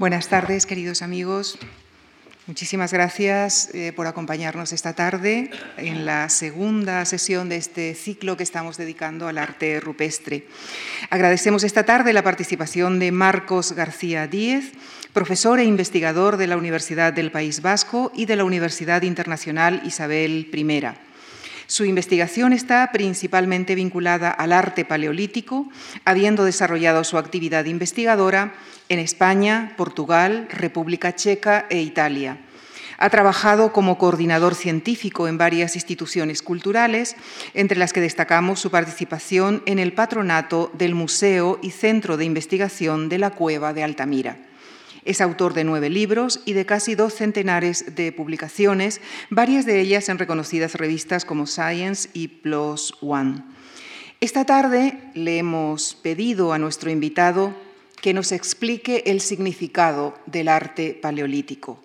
Buenas tardes, queridos amigos. Muchísimas gracias eh, por acompañarnos esta tarde en la segunda sesión de este ciclo que estamos dedicando al arte rupestre. Agradecemos esta tarde la participación de Marcos García Díez, profesor e investigador de la Universidad del País Vasco y de la Universidad Internacional Isabel I. Su investigación está principalmente vinculada al arte paleolítico, habiendo desarrollado su actividad investigadora en España, Portugal, República Checa e Italia. Ha trabajado como coordinador científico en varias instituciones culturales, entre las que destacamos su participación en el patronato del Museo y Centro de Investigación de la Cueva de Altamira. Es autor de nueve libros y de casi dos centenares de publicaciones, varias de ellas en reconocidas revistas como Science y PLOS ONE. Esta tarde le hemos pedido a nuestro invitado que nos explique el significado del arte paleolítico.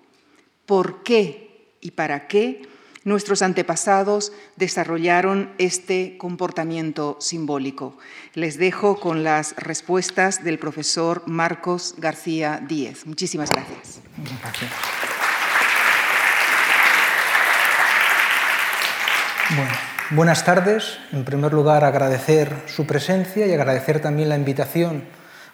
¿Por qué y para qué nuestros antepasados desarrollaron este comportamiento simbólico? Les dejo con las respuestas del profesor Marcos García Díez. Muchísimas gracias. buenas tardes. En primer lugar, agradecer su presencia y agradecer también la invitación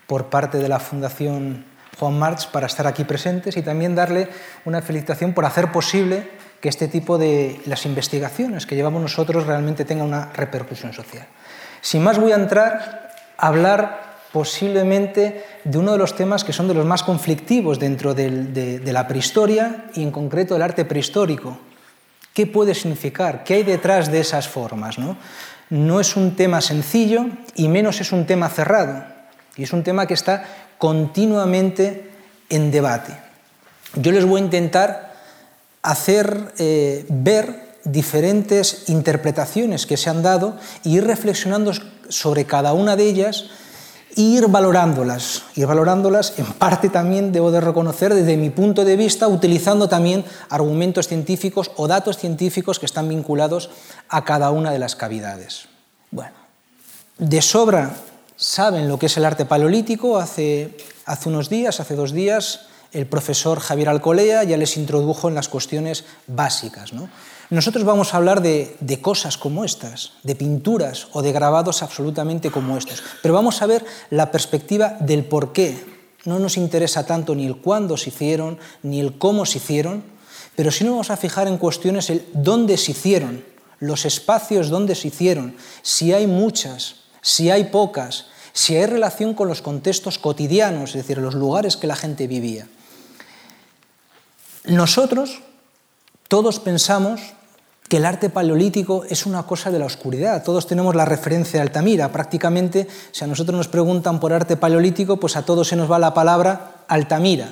por parte de la Fundación Juan March para estar aquí presentes y también darle una felicitación por hacer posible que este tipo de las investigaciones que llevamos nosotros realmente tengan una repercusión social. Sin más voy a entrar a hablar posiblemente de uno de los temas que son de los más conflictivos dentro de, la prehistoria y en concreto el arte prehistórico. ¿Qué puede significar? ¿Qué hay detrás de esas formas? ¿no? no es un tema sencillo y menos es un tema cerrado. Y es un tema que está continuamente en debate. Yo les voy a intentar hacer eh, ver diferentes interpretaciones que se han dado e ir reflexionando sobre cada una de ellas e ir valorándolas, ir valorándolas en parte también debo de reconocer desde mi punto de vista utilizando también argumentos científicos o datos científicos que están vinculados a cada una de las cavidades. Bueno, de sobra saben lo que es el arte paleolítico. Hace, hace unos días, hace dos días, el profesor Javier Alcolea ya les introdujo en las cuestiones básicas. Nosotros vamos a hablar de, de, cosas como estas, de pinturas o de grabados absolutamente como estos, pero vamos a ver la perspectiva del por qué. No nos interesa tanto ni el cuándo se hicieron, ni el cómo se hicieron, pero sí nos vamos a fijar en cuestiones el dónde se hicieron, los espacios donde se hicieron, si hay muchas, si hay pocas, si hay relación con los contextos cotidianos, es decir, los lugares que la gente vivía. Nosotros todos pensamos que el arte paleolítico es una cosa de la oscuridad. Todos tenemos la referencia de Altamira. Prácticamente, si a nosotros nos preguntan por arte paleolítico, pues a todos se nos va la palabra Altamira.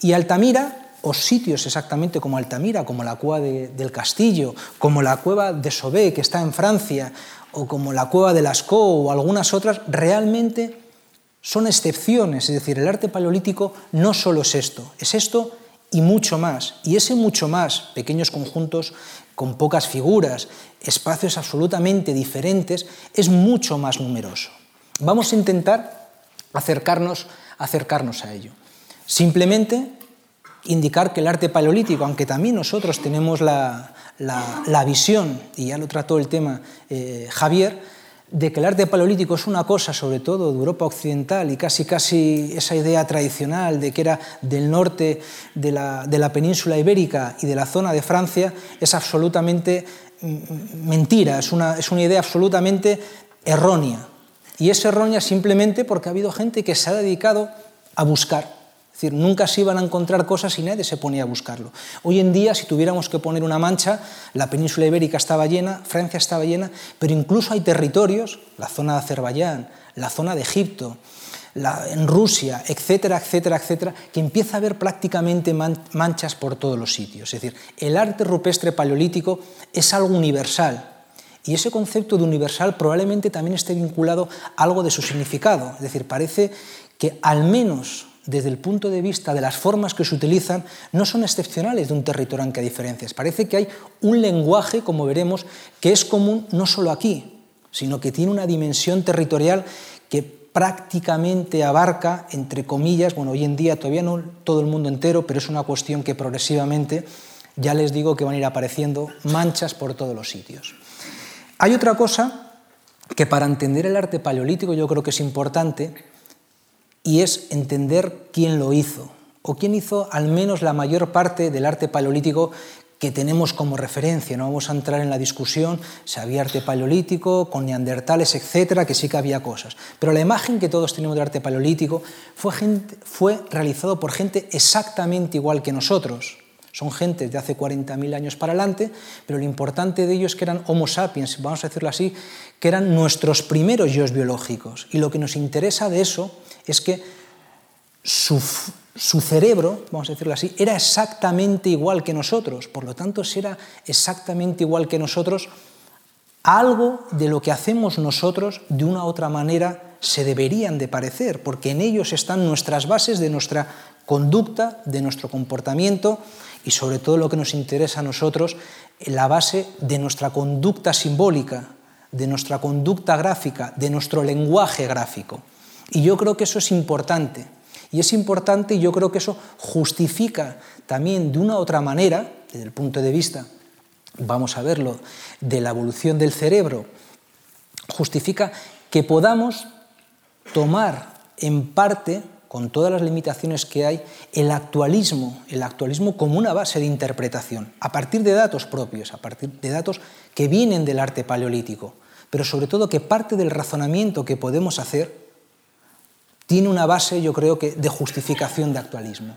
Y Altamira, o sitios exactamente como Altamira, como la cueva del Castillo, como la cueva de Sobé, que está en Francia, o como la cueva de Lascaux o algunas otras, realmente son excepciones. Es decir, el arte paleolítico no solo es esto, es esto y mucho más. Y ese mucho más, pequeños conjuntos con pocas figuras, espacios absolutamente diferentes, es mucho más numeroso. Vamos a intentar acercarnos, acercarnos a ello. Simplemente indicar que el arte paleolítico, aunque también nosotros tenemos la, la, visión, y ya lo trató el tema eh, Javier, de que el arte paleolítico es una cosa, sobre todo de Europa Occidental, y casi casi esa idea tradicional de que era del norte de la, de la península ibérica y de la zona de Francia, es absolutamente mm, mentira, es una, es una idea absolutamente errónea. Y es errónea simplemente porque ha habido gente que se ha dedicado a buscar decir, nunca se iban a encontrar cosas y nadie se ponía a buscarlo. Hoy en día, si tuviéramos que poner una mancha, la península ibérica estaba llena, Francia estaba llena, pero incluso hay territorios, la zona de Azerbaiyán, la zona de Egipto, en Rusia, etcétera, etcétera, etcétera, que empieza a haber prácticamente manchas por todos los sitios. Es decir, el arte rupestre paleolítico es algo universal, y ese concepto de universal probablemente también esté vinculado a algo de su significado. Es decir, parece que al menos desde el punto de vista de las formas que se utilizan, no son excepcionales de un territorio en que hay diferencias. Parece que hay un lenguaje, como veremos, que es común no solo aquí, sino que tiene una dimensión territorial que prácticamente abarca, entre comillas, bueno, hoy en día todavía no todo el mundo entero, pero es una cuestión que progresivamente ya les digo que van a ir apareciendo manchas por todos los sitios. Hay otra cosa que para entender el arte paleolítico yo creo que es importante y es entender quién lo hizo o quién hizo al menos la mayor parte del arte paleolítico que tenemos como referencia. No vamos a entrar en la discusión si había arte paleolítico, con neandertales, etcétera, que sí que había cosas. Pero la imagen que todos tenemos de arte paleolítico fue, fue realizado por gente exactamente igual que nosotros. Son gentes de hace 40.000 años para adelante, pero lo importante de ellos es que eran Homo sapiens, vamos a decirlo así, que eran nuestros primeros yoes biológicos. Y lo que nos interesa de eso es que su, su cerebro, vamos a decirlo así, era exactamente igual que nosotros. Por lo tanto, si era exactamente igual que nosotros, algo de lo que hacemos nosotros de una u otra manera se deberían de parecer, porque en ellos están nuestras bases de nuestra conducta, de nuestro comportamiento y sobre todo lo que nos interesa a nosotros, la base de nuestra conducta simbólica, de nuestra conducta gráfica, de nuestro lenguaje gráfico. Y yo creo que eso es importante. Y es importante y yo creo que eso justifica también de una u otra manera, desde el punto de vista, vamos a verlo, de la evolución del cerebro, justifica que podamos tomar en parte, con todas las limitaciones que hay, el actualismo, el actualismo como una base de interpretación, a partir de datos propios, a partir de datos que vienen del arte paleolítico, pero sobre todo que parte del razonamiento que podemos hacer tiene una base, yo creo que, de justificación de actualismo.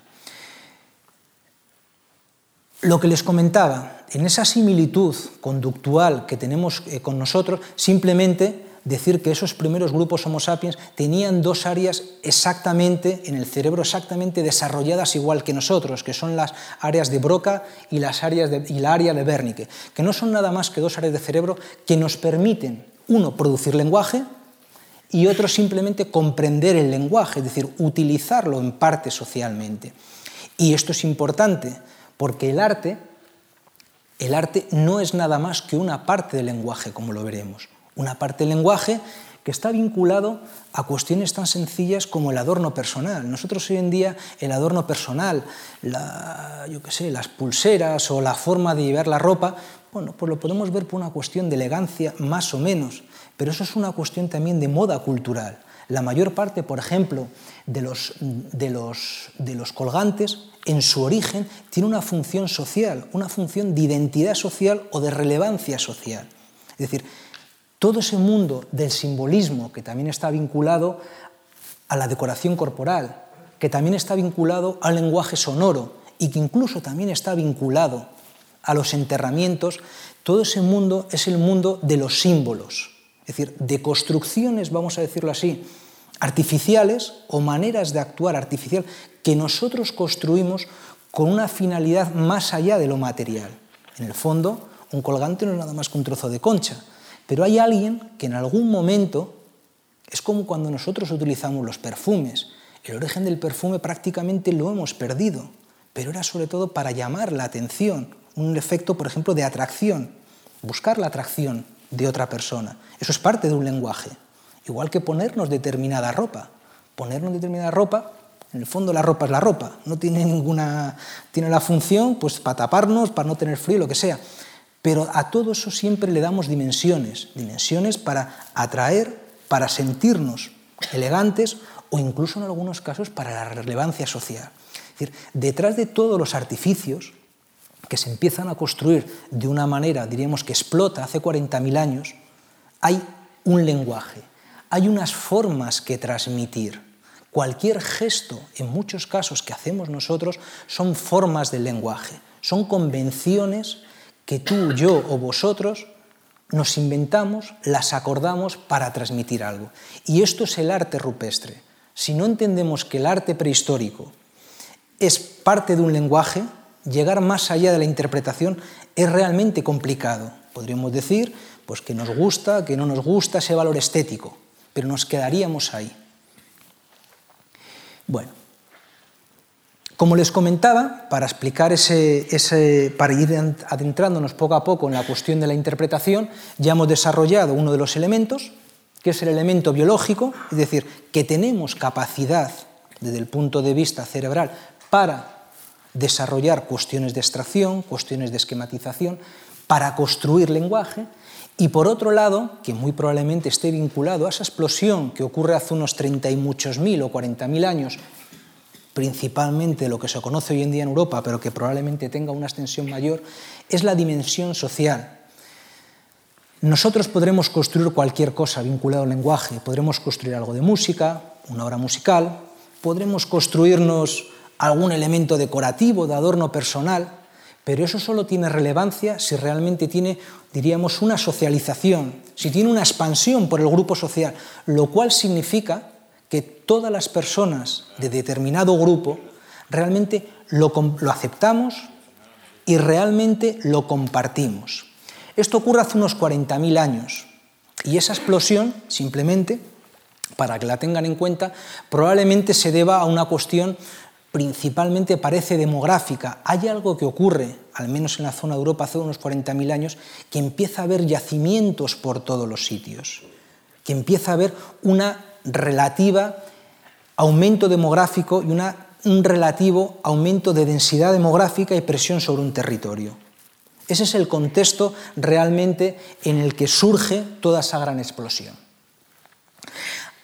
Lo que les comentaba, en esa similitud conductual que tenemos eh, con nosotros, simplemente decir que esos primeros grupos Homo sapiens tenían dos áreas exactamente en el cerebro, exactamente desarrolladas igual que nosotros, que son las áreas de Broca y, las áreas y la área de Wernicke, que no son nada más que dos áreas de cerebro que nos permiten, uno, producir lenguaje, y otro simplemente comprender el lenguaje, es decir, utilizarlo en parte socialmente. Y esto es importante porque el arte, el arte no es nada más que una parte del lenguaje, como lo veremos. Una parte del lenguaje que está vinculado a cuestiones tan sencillas como el adorno personal. Nosotros hoy en día el adorno personal, yo sé, las pulseras o la forma de llevar la ropa, bueno, pues lo podemos ver por una cuestión de elegancia más o menos, pero eso es una cuestión también de moda cultural. La mayor parte, por ejemplo, de los, de los, de los colgantes, en su origen, tiene una función social, una función de identidad social o de relevancia social. Es decir, todo ese mundo del simbolismo que también está vinculado a la decoración corporal, que también está vinculado al lenguaje sonoro y que incluso también está vinculado a los enterramientos, todo ese mundo es el mundo de los símbolos es decir, de construcciones, vamos a decirlo así, artificiales o maneras de actuar artificial que nosotros construimos con una finalidad más allá de lo material. En el fondo, un colgante no es nada más que un trozo de concha, pero hay alguien que en algún momento, es como cuando nosotros utilizamos los perfumes, el origen del perfume prácticamente lo hemos perdido, pero era sobre todo para llamar la atención, un efecto, por ejemplo, de atracción, buscar la atracción de otra persona. Eso es parte de un lenguaje. Igual que ponernos determinada ropa. Ponernos determinada ropa, en el fondo la ropa es la ropa, no tiene ninguna. tiene la función pues, para taparnos, para no tener frío, lo que sea. Pero a todo eso siempre le damos dimensiones, dimensiones para atraer, para sentirnos elegantes o incluso en algunos casos para la relevancia social. Es decir, detrás de todos los artificios, que se empiezan a construir de una manera, diríamos que explota hace 40.000 años, hay un lenguaje, hay unas formas que transmitir. Cualquier gesto, en muchos casos que hacemos nosotros, son formas del lenguaje, son convenciones que tú, yo o vosotros nos inventamos, las acordamos para transmitir algo. Y esto es el arte rupestre. Si no entendemos que el arte prehistórico es parte de un lenguaje, llegar más allá de la interpretación es realmente complicado. Podríamos decir pues, que nos gusta, que no nos gusta ese valor estético, pero nos quedaríamos ahí. Bueno, como les comentaba, para explicar ese, para ir adentrándonos poco a poco en la cuestión de la interpretación, ya hemos desarrollado uno de los elementos, que es el elemento biológico, es decir, que tenemos capacidad desde el punto de vista cerebral para desarrollar cuestiones de extracción, cuestiones de esquematización, para construir lenguaje, y por otro lado, que muy probablemente esté vinculado a esa explosión que ocurre hace unos 30 y muchos mil o 40 mil años, principalmente lo que se conoce hoy en día en Europa, pero que probablemente tenga una extensión mayor, es la dimensión social. Nosotros podremos construir cualquier cosa vinculado al lenguaje, podremos construir algo de música, una obra musical, podremos construirnos algún elemento decorativo, de adorno personal, pero eso solo tiene relevancia si realmente tiene, diríamos, una socialización, si tiene una expansión por el grupo social, lo cual significa que todas las personas de determinado grupo realmente lo, aceptamos y realmente lo compartimos. Esto ocurre hace unos 40.000 años y esa explosión, simplemente, para que la tengan en cuenta, probablemente se deba a una cuestión principalmente parece demográfica. Hay algo que ocurre, al menos en la zona de Europa hace unos 40.000 años, que empieza a haber yacimientos por todos los sitios, que empieza a haber una relativa aumento demográfico y un relativo aumento de densidad demográfica y presión sobre un territorio. Ese es el contexto realmente en el que surge toda esa gran explosión.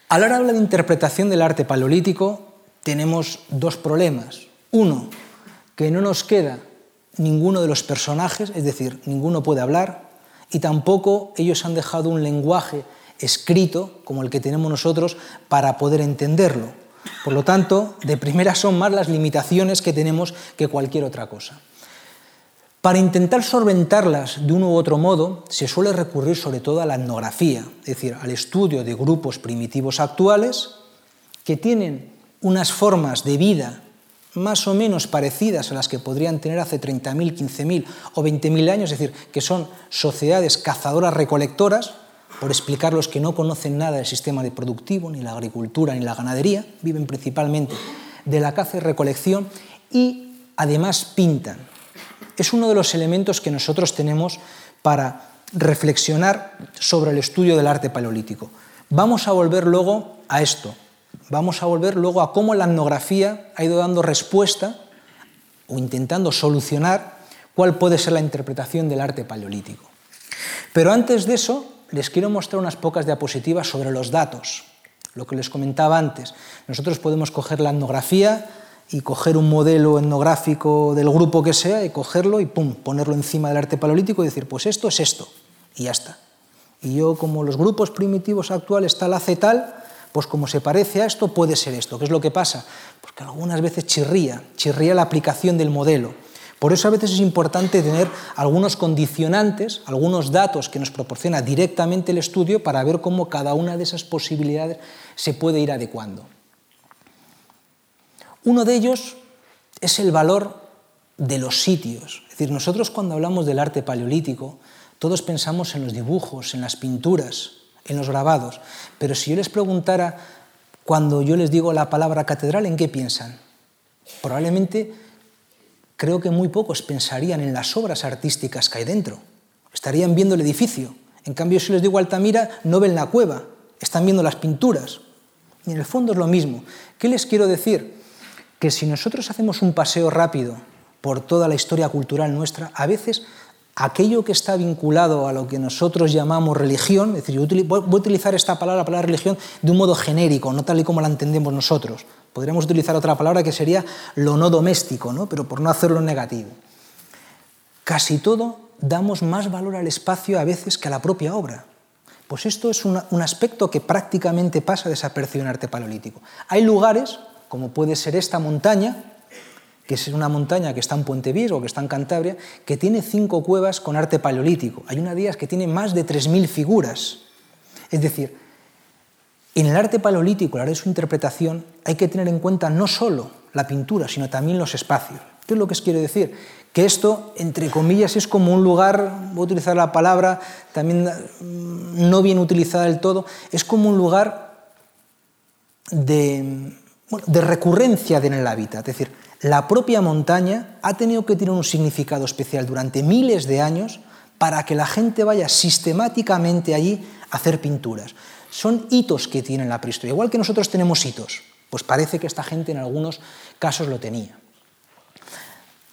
A la hora de interpretación del arte paleolítico, tenemos dos problemas. Uno, que no nos queda ninguno de los personajes, es decir, ninguno puede hablar, y tampoco ellos han dejado un lenguaje escrito como el que tenemos nosotros para poder entenderlo. Por lo tanto, de primera son más las limitaciones que tenemos que cualquier otra cosa. Para intentar solventarlas de uno u otro modo, se suele recurrir sobre todo a la etnografía, es decir, al estudio de grupos primitivos actuales que tienen unas formas de vida más o menos parecidas a las que podrían tener hace 30.000, 15.000 o 20.000 años, es decir, que son sociedades cazadoras-recolectoras, por explicar los que no conocen nada del sistema de productivo, ni la agricultura, ni la ganadería, viven principalmente de la caza y recolección y además pintan. Es uno de los elementos que nosotros tenemos para reflexionar sobre el estudio del arte paleolítico. Vamos a volver luego a esto, vamos a volver luego a cómo la etnografía ha ido dando respuesta o intentando solucionar cuál puede ser la interpretación del arte paleolítico. Pero antes de eso, les quiero mostrar unas pocas diapositivas sobre los datos, lo que les comentaba antes. Nosotros podemos coger la etnografía y coger un modelo etnográfico del grupo que sea y cogerlo y pum, ponerlo encima del arte paleolítico y decir, pues esto es esto, y ya está. Y yo, como los grupos primitivos actuales tal hace tal, pues como se parece a esto, puede ser esto. ¿Qué es lo que pasa? Porque algunas veces chirría, chirría la aplicación del modelo. Por eso a veces es importante tener algunos condicionantes, algunos datos que nos proporciona directamente el estudio para ver cómo cada una de esas posibilidades se puede ir adecuando. Uno de ellos es el valor de los sitios. Es decir, nosotros cuando hablamos del arte paleolítico, todos pensamos en los dibujos, en las pinturas, en los grabados. Pero si yo les preguntara, cuando yo les digo la palabra catedral, ¿en qué piensan? Probablemente creo que muy pocos pensarían en las obras artísticas que hay dentro. Estarían viendo el edificio. En cambio, si les digo Altamira, no ven la cueva, están viendo las pinturas. Y en el fondo es lo mismo. ¿Qué les quiero decir? Que si nosotros hacemos un paseo rápido por toda la historia cultural nuestra, a veces aquello que está vinculado a lo que nosotros llamamos religión, es decir, voy a utilizar esta palabra, la palabra religión, de un modo genérico, no tal y como la entendemos nosotros. Podríamos utilizar otra palabra que sería lo no doméstico, ¿no? pero por no hacerlo negativo. Casi todo damos más valor al espacio a veces que a la propia obra. Pues esto es un aspecto que prácticamente pasa desapercibido en arte paleolítico. Hay lugares, como puede ser esta montaña, que es una montaña que está en Puente Viejo, que está en Cantabria, que tiene cinco cuevas con arte paleolítico. Hay una de ellas que tiene más de 3.000 figuras. Es decir, en el arte paleolítico, a la hora de su interpretación, hay que tener en cuenta no solo la pintura, sino también los espacios. ¿Qué es lo que os quiero decir? Que esto, entre comillas, es como un lugar, voy a utilizar la palabra también mm, no bien utilizada del todo, es como un lugar de, de recurrencia en el hábitat. Es decir, la propia montaña ha tenido que tener un significado especial durante miles de años para que la gente vaya sistemáticamente allí a hacer pinturas. son hitos que tiene la prehistoria. Igual que nosotros tenemos hitos, pues parece que esta gente en algunos casos lo tenía.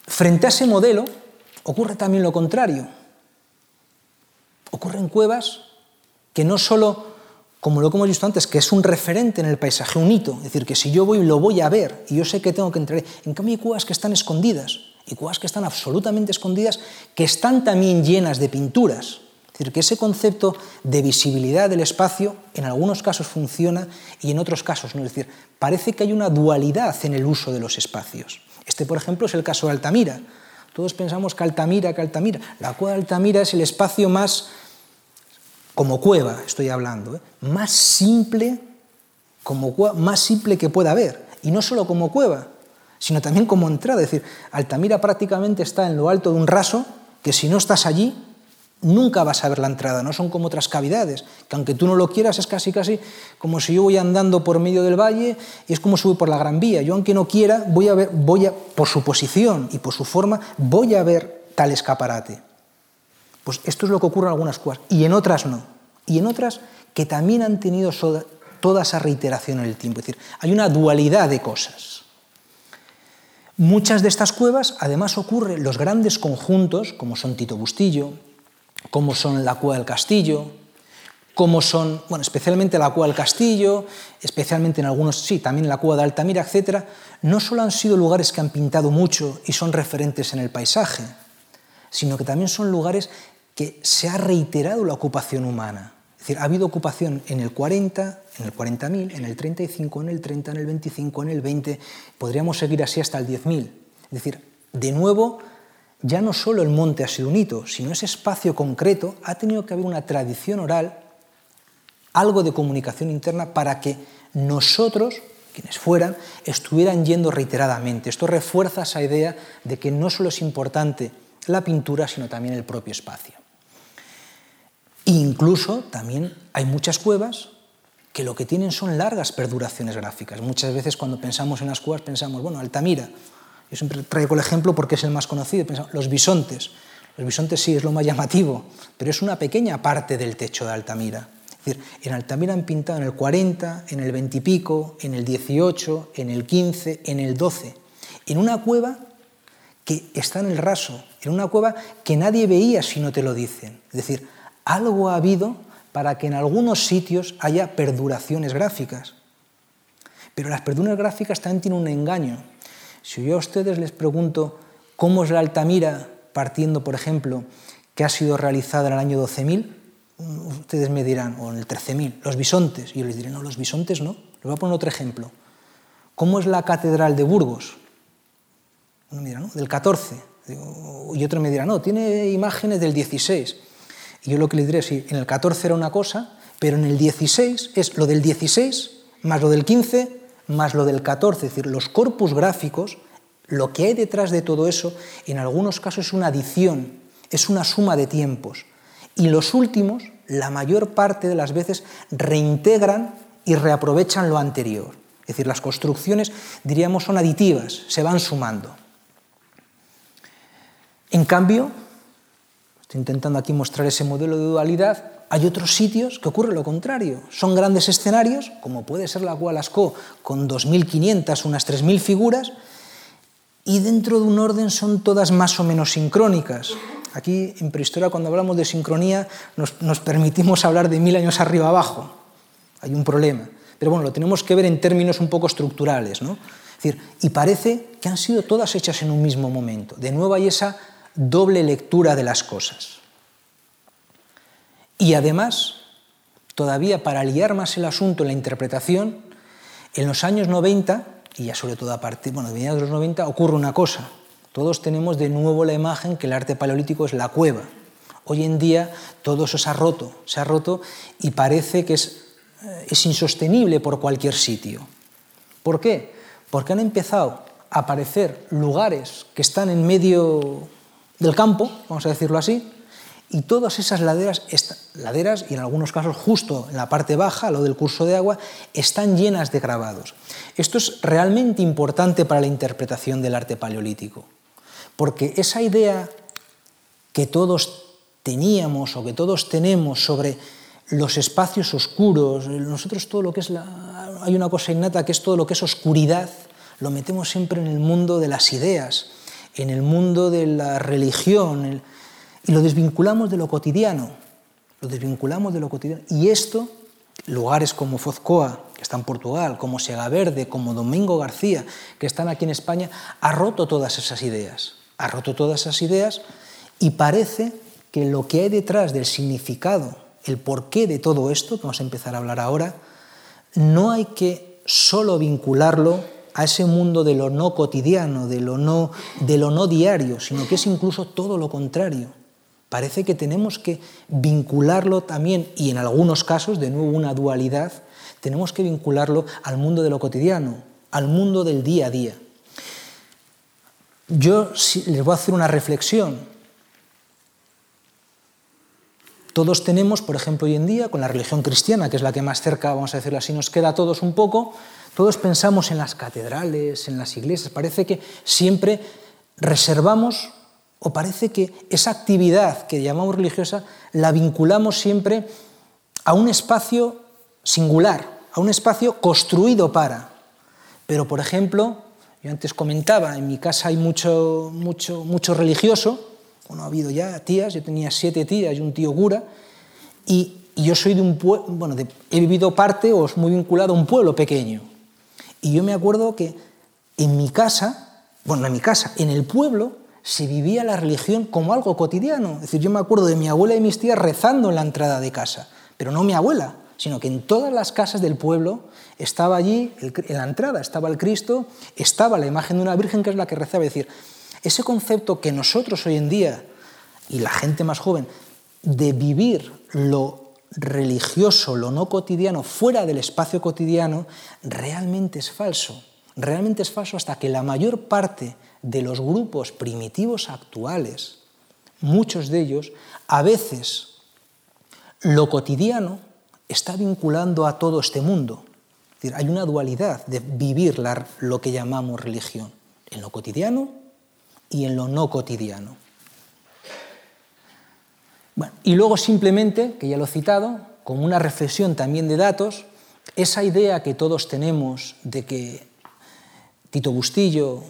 Frente a ese modelo ocurre también lo contrario. Ocurren cuevas que no solo como lo que hemos visto antes, que es un referente en el paisaje, un hito. Es decir, que si yo voy, lo voy a ver y yo sé que tengo que entrar. En cambio, hay cuevas que están escondidas y cuevas que están absolutamente escondidas, que están también llenas de pinturas. Es decir, que ese concepto de visibilidad del espacio en algunos casos funciona y en otros casos no. Es decir, parece que hay una dualidad en el uso de los espacios. Este, por ejemplo, es el caso de Altamira. Todos pensamos que Altamira, que Altamira. La cueva de Altamira es el espacio más como cueva estoy hablando, ¿eh? más simple, más simple que pueda haber. Y no solo como cueva, sino también como entrada. Es decir, Altamira prácticamente está en lo alto de un raso que si no estás allí, nunca vas a ver la entrada. No son como otras cavidades, que aunque tú no lo quieras, es casi casi como si yo voy andando por medio del valle y es como si por la Gran Vía. Yo aunque no quiera, voy a ver, voy a, por su posición y por su forma, voy a ver tal escaparate. Pues esto es lo que ocurre en algunas cuevas y en otras no. Y en otras que también han tenido toda esa reiteración en el tiempo. Es decir, hay una dualidad de cosas. Muchas de estas cuevas, además, ocurren los grandes conjuntos, como son Tito Bustillo, como son la Cueva del Castillo, como son, bueno, especialmente la Cueva del Castillo, especialmente en algunos, sí, también la Cueva de Altamira, etc., no solo han sido lugares que han pintado mucho y son referentes en el paisaje, sino que también son lugares que se ha reiterado la ocupación humana. Es decir, ha habido ocupación en el 40, en el 40.000, en el 35, en el 30, en el 25, en el 20, podríamos seguir así hasta el 10.000. Es decir, de nuevo, ya no solo el monte ha sido un hito, sino ese espacio concreto ha tenido que haber una tradición oral, algo de comunicación interna para que nosotros, quienes fueran, estuvieran yendo reiteradamente. Esto refuerza esa idea de que no solo es importante la pintura, sino también el propio espacio. Incluso también hay muchas cuevas que lo que tienen son largas perduraciones gráficas. Muchas veces cuando pensamos en las cuevas pensamos, bueno, Altamira, yo siempre traigo el ejemplo porque es el más conocido, pensamos, los bisontes. Los bisontes sí es lo más llamativo, pero es una pequeña parte del techo de Altamira. Es decir, en Altamira han pintado en el 40, en el 20 y pico, en el 18, en el 15, en el 12. En una cueva que está en el raso, en una cueva que nadie veía si no te lo dicen. Es decir, algo ha habido para que en algunos sitios haya perduraciones gráficas. Pero las perduraciones gráficas también tienen un engaño. Si yo a ustedes les pregunto cómo es la Altamira, partiendo, por ejemplo, que ha sido realizada en el año 12.000, ustedes me dirán, o en el 13.000, los bisontes. Y yo les diré, no, los bisontes no. Les voy a poner otro ejemplo. ¿Cómo es la Catedral de Burgos? Uno me dirá, no, del 14. Y otro me dirá, no, tiene imágenes del 16. Y yo lo que le diré es, sí, en el 14 era una cosa, pero en el 16 es lo del 16 más lo del 15 más lo del 14. Es decir, los corpus gráficos, lo que hay detrás de todo eso, en algunos casos es una adición, es una suma de tiempos. Y los últimos, la mayor parte de las veces, reintegran y reaprovechan lo anterior. Es decir, las construcciones, diríamos, son aditivas, se van sumando. En cambio, intentando aquí mostrar ese modelo de dualidad, hay otros sitios que ocurre lo contrario. Son grandes escenarios, como puede ser la Gualasco, con 2.500, unas 3.000 figuras, y dentro de un orden son todas más o menos sincrónicas. Aquí en prehistoria cuando hablamos de sincronía nos, nos permitimos hablar de mil años arriba abajo. Hay un problema. Pero bueno, lo tenemos que ver en términos un poco estructurales. ¿no? Decir, y parece que han sido todas hechas en un mismo momento. De nuevo hay esa doble lectura de las cosas. Y además, todavía para liar más el asunto en la interpretación, en los años 90, y ya sobre todo a partir bueno, de de los 90, ocurre una cosa. Todos tenemos de nuevo la imagen que el arte paleolítico es la cueva. Hoy en día todo eso se ha roto, se ha roto y parece que es, eh, es insostenible por cualquier sitio. ¿Por qué? Porque han empezado a aparecer lugares que están en medio del campo, vamos a decirlo así, y todas esas laderas, laderas, y en algunos casos justo en la parte baja, lo del curso de agua, están llenas de grabados. Esto es realmente importante para la interpretación del arte paleolítico, porque esa idea que todos teníamos o que todos tenemos sobre los espacios oscuros, nosotros todo lo que es la... Hay una cosa innata que es todo lo que es oscuridad, lo metemos siempre en el mundo de las ideas, en el mundo de la religión, y lo desvinculamos de lo cotidiano, lo desvinculamos de lo cotidiano. Y esto, lugares como Fozcoa, que está en Portugal, como Sega Verde, como Domingo García, que están aquí en España, ha roto todas esas ideas, ha roto todas esas ideas y parece que lo que hay detrás del significado, el porqué de todo esto, que vamos a empezar a hablar ahora, no hay que solo vincularlo a ese mundo de lo no cotidiano, de lo no, diario, sino que es incluso todo lo contrario. Parece que tenemos que vincularlo también, y en algunos casos, de nuevo una dualidad, tenemos que vincularlo al mundo de lo cotidiano, al mundo del día a día. Yo les voy a hacer una reflexión. Todos tenemos, por ejemplo, hoy en día, con la religión cristiana, que es la que más cerca, vamos a decirlo así, nos queda a todos un poco, todos pensamos en las catedrales, en las iglesias, parece que siempre reservamos o parece que esa actividad que llamamos religiosa la vinculamos siempre a un espacio singular, a un espacio construido para. Pero, por ejemplo, yo antes comentaba, en mi casa hay mucho, mucho, mucho religioso, bueno, ha habido ya tías, yo tenía siete tías y un tío cura, y, yo soy de un pueblo, bueno, he vivido parte o es muy vinculado a un pueblo pequeño. Y yo me acuerdo que en mi casa, bueno, en mi casa, en el pueblo, se vivía la religión como algo cotidiano. Es decir, yo me acuerdo de mi abuela y mis tías rezando en la entrada de casa, pero no mi abuela, sino que en todas las casas del pueblo estaba allí, en la entrada estaba el Cristo, estaba la imagen de una Virgen que es la que rezaba. Es decir, ese concepto que nosotros hoy en día, y la gente más joven, de vivir lo religioso, lo no cotidiano, fuera del espacio cotidiano, realmente es falso. Realmente es falso hasta que la mayor parte de los grupos primitivos actuales, muchos de ellos, a veces lo cotidiano está vinculando a todo este mundo. Hay una dualidad de vivir lo que llamamos religión, en lo cotidiano y en lo no cotidiano y luego simplemente, que ya lo he citado, como una reflexión también de datos, esa idea que todos tenemos de que Tito Bustillo,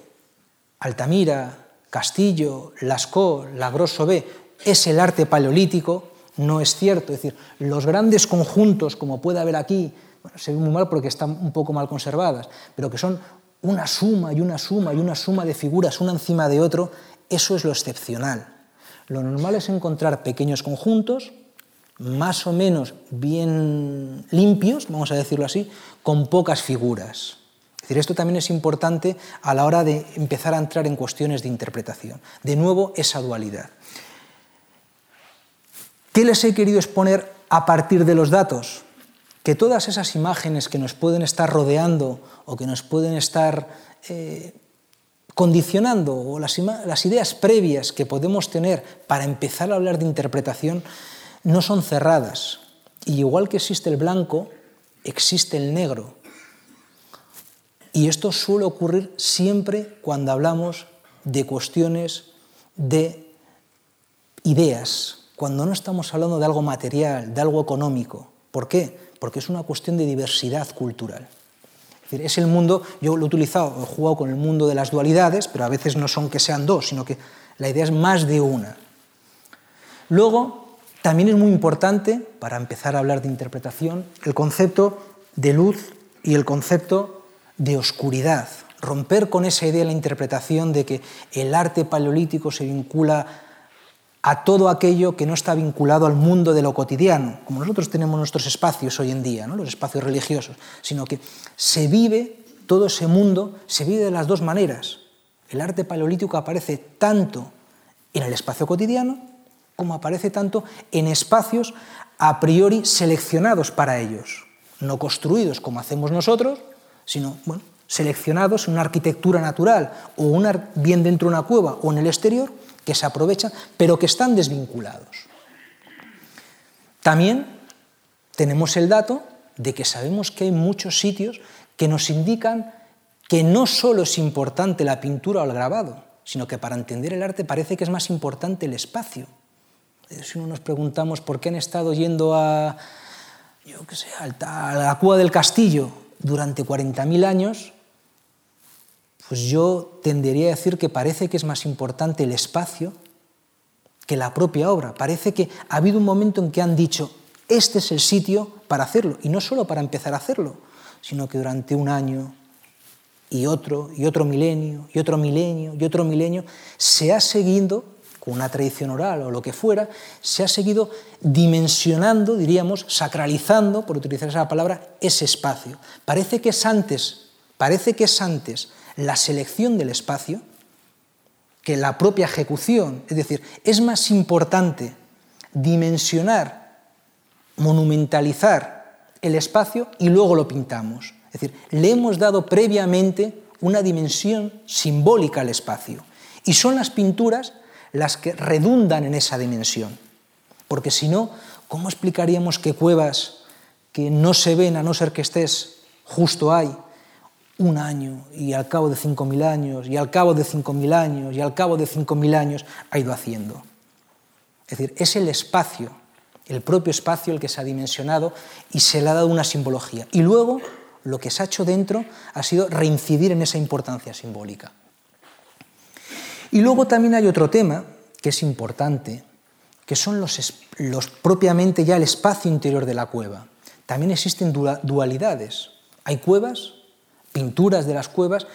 Altamira, Castillo, Lascaux, Lagrosso B es el arte paleolítico, no es cierto. Es decir, los grandes conjuntos, como puede haber aquí, se ven muy mal porque están un poco mal conservadas, pero que son una suma y una suma y una suma de figuras una encima de otro, eso es lo excepcional. Lo normal es encontrar pequeños conjuntos, más o menos bien limpios, vamos a decirlo así, con pocas figuras. Decir, esto también es importante a la hora de empezar a entrar en cuestiones de interpretación. De nuevo, esa dualidad. ¿Qué les he querido exponer a partir de los datos? Que todas esas imágenes que nos pueden estar rodeando o que nos pueden estar eh, condicionando o las, ideas previas que podemos tener para empezar a hablar de interpretación no son cerradas. Y igual que existe el blanco, existe el negro. Y esto suele ocurrir siempre cuando hablamos de cuestiones de ideas, cuando no estamos hablando de algo material, de algo económico. ¿Por qué? Porque es una cuestión de diversidad cultural. Es el mundo, yo lo he utilizado, he jugado con el mundo de las dualidades, pero a veces no son que sean dos, sino que la idea es más de una. Luego, también es muy importante, para empezar a hablar de interpretación, el concepto de luz y el concepto de oscuridad. Romper con esa idea de la interpretación de que el arte paleolítico se vincula a todo aquello que no está vinculado al mundo de lo cotidiano, como nosotros tenemos nuestros espacios hoy en día, ¿no? los espacios religiosos, sino que se vive todo ese mundo, se vive de las dos maneras. El arte paleolítico aparece tanto en el espacio cotidiano como aparece tanto en espacios a priori seleccionados para ellos, no construidos como hacemos nosotros, sino bueno, seleccionados en una arquitectura natural o bien dentro de una cueva o en el exterior que se aprovechan, pero que están desvinculados. También tenemos el dato de que sabemos que hay muchos sitios que nos indican que no solo es importante la pintura o el grabado, sino que para entender el arte parece que es más importante el espacio. Si no nos preguntamos por qué han estado yendo a, yo qué sé, a la cueva del castillo durante 40.000 años, pues yo tendería a decir que parece que es más importante el espacio que la propia obra. Parece que ha habido un momento en que han dicho, este es el sitio para hacerlo, y no solo para empezar a hacerlo, sino que durante un año y otro, y otro milenio, y otro milenio, y otro milenio, se ha seguido, con una tradición oral o lo que fuera, se ha seguido dimensionando, diríamos, sacralizando, por utilizar esa palabra, ese espacio. Parece que es antes, parece que es antes la selección del espacio que la propia ejecución. Es decir, es más importante dimensionar, monumentalizar el espacio y luego lo pintamos. Es decir, le hemos dado previamente una dimensión simbólica al espacio. Y son las pinturas las que redundan en esa dimensión. Porque si no, ¿cómo explicaríamos que cuevas que no se ven a no ser que estés justo ahí, un año y al cabo de 5.000 años y al cabo de 5.000 años y al cabo de 5.000 años ha ido haciendo. Es decir, es el espacio, el propio espacio el que se ha dimensionado y se le ha dado una simbología. Y luego lo que se ha hecho dentro ha sido reincidir en esa importancia simbólica. Y luego también hay otro tema que es importante, que son los, los propiamente ya el espacio interior de la cueva. También existen dualidades. Hay cuevas pinturas de las cuevas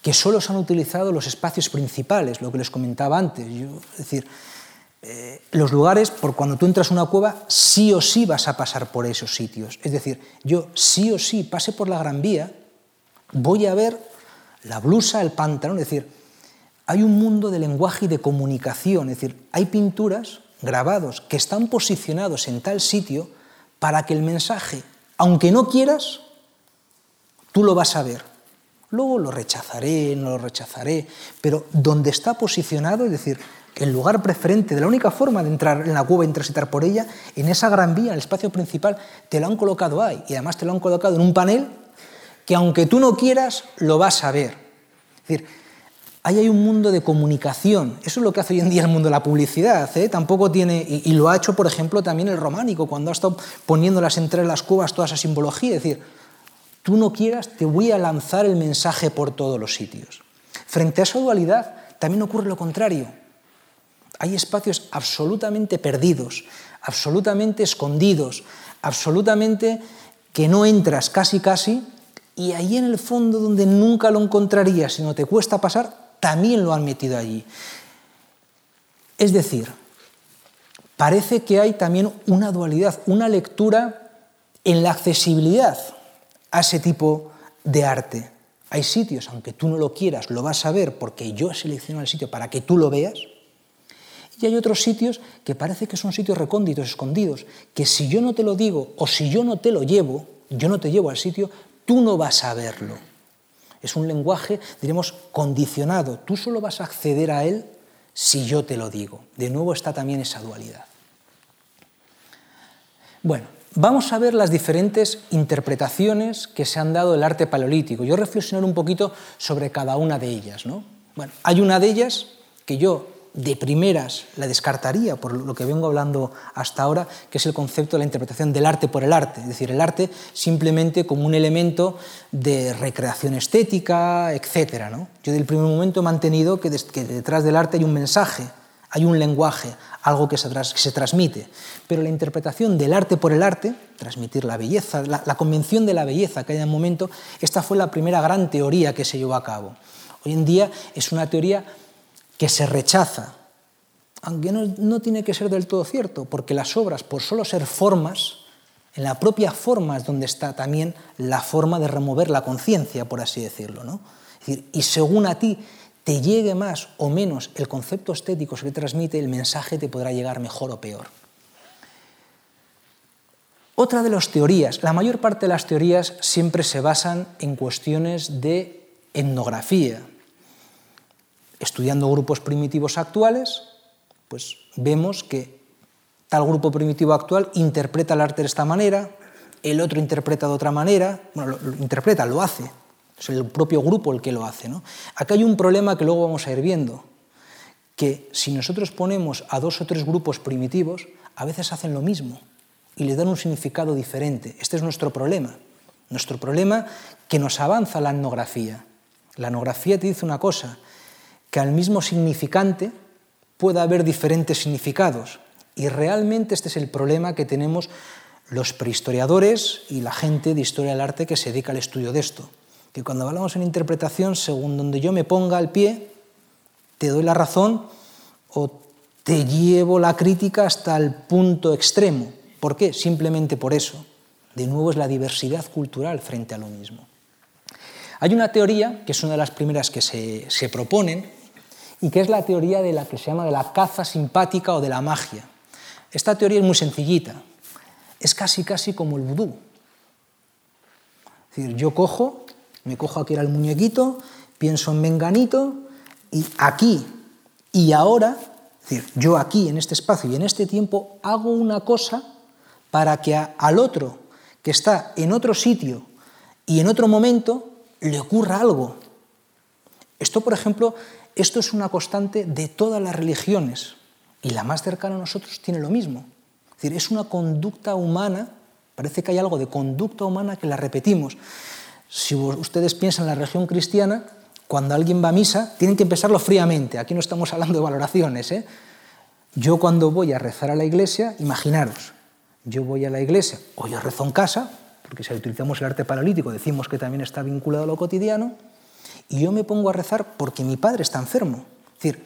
que solo se han utilizado los espacios principales, lo que les comentaba antes. es decir, eh, los lugares, por cuando tú entras a una cueva, sí o sí vas a pasar por esos sitios. Es decir, yo sí o sí pase por la Gran Vía, voy a ver la blusa, el pantalón, es decir, hay un mundo de lenguaje y de comunicación, es decir, hay pinturas, grabados, que están posicionados en tal sitio para que el mensaje, aunque no quieras, Tú lo vas a ver. Luego lo rechazaré, no lo rechazaré, pero donde está posicionado, es decir, el lugar preferente, de la única forma de entrar en la cueva y transitar por ella, en esa gran vía, en el espacio principal, te lo han colocado ahí. Y además te lo han colocado en un panel que aunque tú no quieras, lo vas a ver. Es decir, ahí hay un mundo de comunicación. Eso es lo que hace hoy en día el mundo de la publicidad. ¿eh? Tampoco tiene, y, lo ha hecho, por ejemplo, también el románico, cuando ha estado poniéndolas entre las cuevas toda esa simbología. Es decir, tú no quieras, te voy a lanzar el mensaje por todos los sitios. Frente a esa dualidad también ocurre lo contrario. Hay espacios absolutamente perdidos, absolutamente escondidos, absolutamente que no entras casi casi, y ahí en el fondo donde nunca lo encontrarías, sino te cuesta pasar, también lo han metido allí. Es decir, parece que hay también una dualidad, una lectura en la accesibilidad a ese tipo de arte. Hay sitios, aunque tú no lo quieras, lo vas a ver porque yo he seleccionado el sitio para que tú lo veas. Y hay otros sitios que parece que son sitios recónditos, escondidos, que si yo no te lo digo o si yo no te lo llevo, yo no te llevo al sitio, tú no vas a verlo. Es un lenguaje, diremos, condicionado. Tú solo vas a acceder a él si yo te lo digo. De nuevo está también esa dualidad. Bueno, Vamos a ver las diferentes interpretaciones que se han dado del arte paleolítico. Yo reflexionar un poquito sobre cada una de ellas. ¿no? Bueno, hay una de ellas que yo de primeras la descartaría por lo que vengo hablando hasta ahora, que es el concepto de la interpretación del arte por el arte, es decir, el arte simplemente como un elemento de recreación estética, etc. ¿no? Yo del primer momento he mantenido que, detrás del arte hay un mensaje, hay un lenguaje, algo que se, transmite. Pero la interpretación del arte por el arte, transmitir la belleza, la, convención de la belleza que hay en el momento, esta fue la primera gran teoría que se llevó a cabo. Hoy en día es una teoría que se rechaza, aunque no, tiene que ser del todo cierto, porque las obras, por solo ser formas, en la propia forma es donde está también la forma de remover la conciencia, por así decirlo. ¿no? Y según a ti te llegue más o menos el concepto estético que transmite, el mensaje te podrá llegar mejor o peor. Otra de las teorías, la mayor parte de las teorías siempre se basan en cuestiones de etnografía. Estudiando grupos primitivos actuales, pues vemos que tal grupo primitivo actual interpreta el arte de esta manera, el otro interpreta de otra manera, bueno, lo, interpreta, lo hace, es el propio grupo el que lo hace. ¿no? Acá hay un problema que luego vamos a ir viendo, que si nosotros ponemos a dos o tres grupos primitivos, a veces hacen lo mismo y le dan un significado diferente. Este es nuestro problema. Nuestro problema que nos avanza la etnografía. La etnografía te dice una cosa, que al mismo significante pueda haber diferentes significados. Y realmente este es el problema que tenemos los prehistoriadores y la gente de historia del arte que se dedica al estudio de esto. Que cuando hablamos en interpretación, según donde yo me ponga al pie, te doy la razón o te llevo la crítica hasta el punto extremo. ¿Por qué? Simplemente por eso. De nuevo es la diversidad cultural frente a lo mismo. Hay una teoría, que es una de las primeras que se, se proponen, y que es la teoría de la que se llama de la caza simpática o de la magia. Esta teoría es muy sencillita, es casi casi como el vudú. Es decir, yo cojo, me cojo aquí el muñequito, pienso en menganito y aquí y ahora, yo aquí en este espacio y en este tiempo hago una cosa para que al otro que está en otro sitio y en otro momento le ocurra algo. Esto, por ejemplo, esto es una constante de todas las religiones y la más cercana a nosotros tiene lo mismo. Decir, es una conducta humana, parece que hay algo de conducta humana que la repetimos. Si ustedes piensan en la religión cristiana, cuando alguien va a misa, tienen que empezarlo fríamente. Aquí no estamos hablando de valoraciones. ¿eh? Yo cuando voy a rezar a la iglesia, imaginaros, yo voy a la iglesia o yo rezo en casa, porque si utilizamos el arte paralítico decimos que también está vinculado a lo cotidiano, y yo me pongo a rezar porque mi padre está enfermo. Es decir,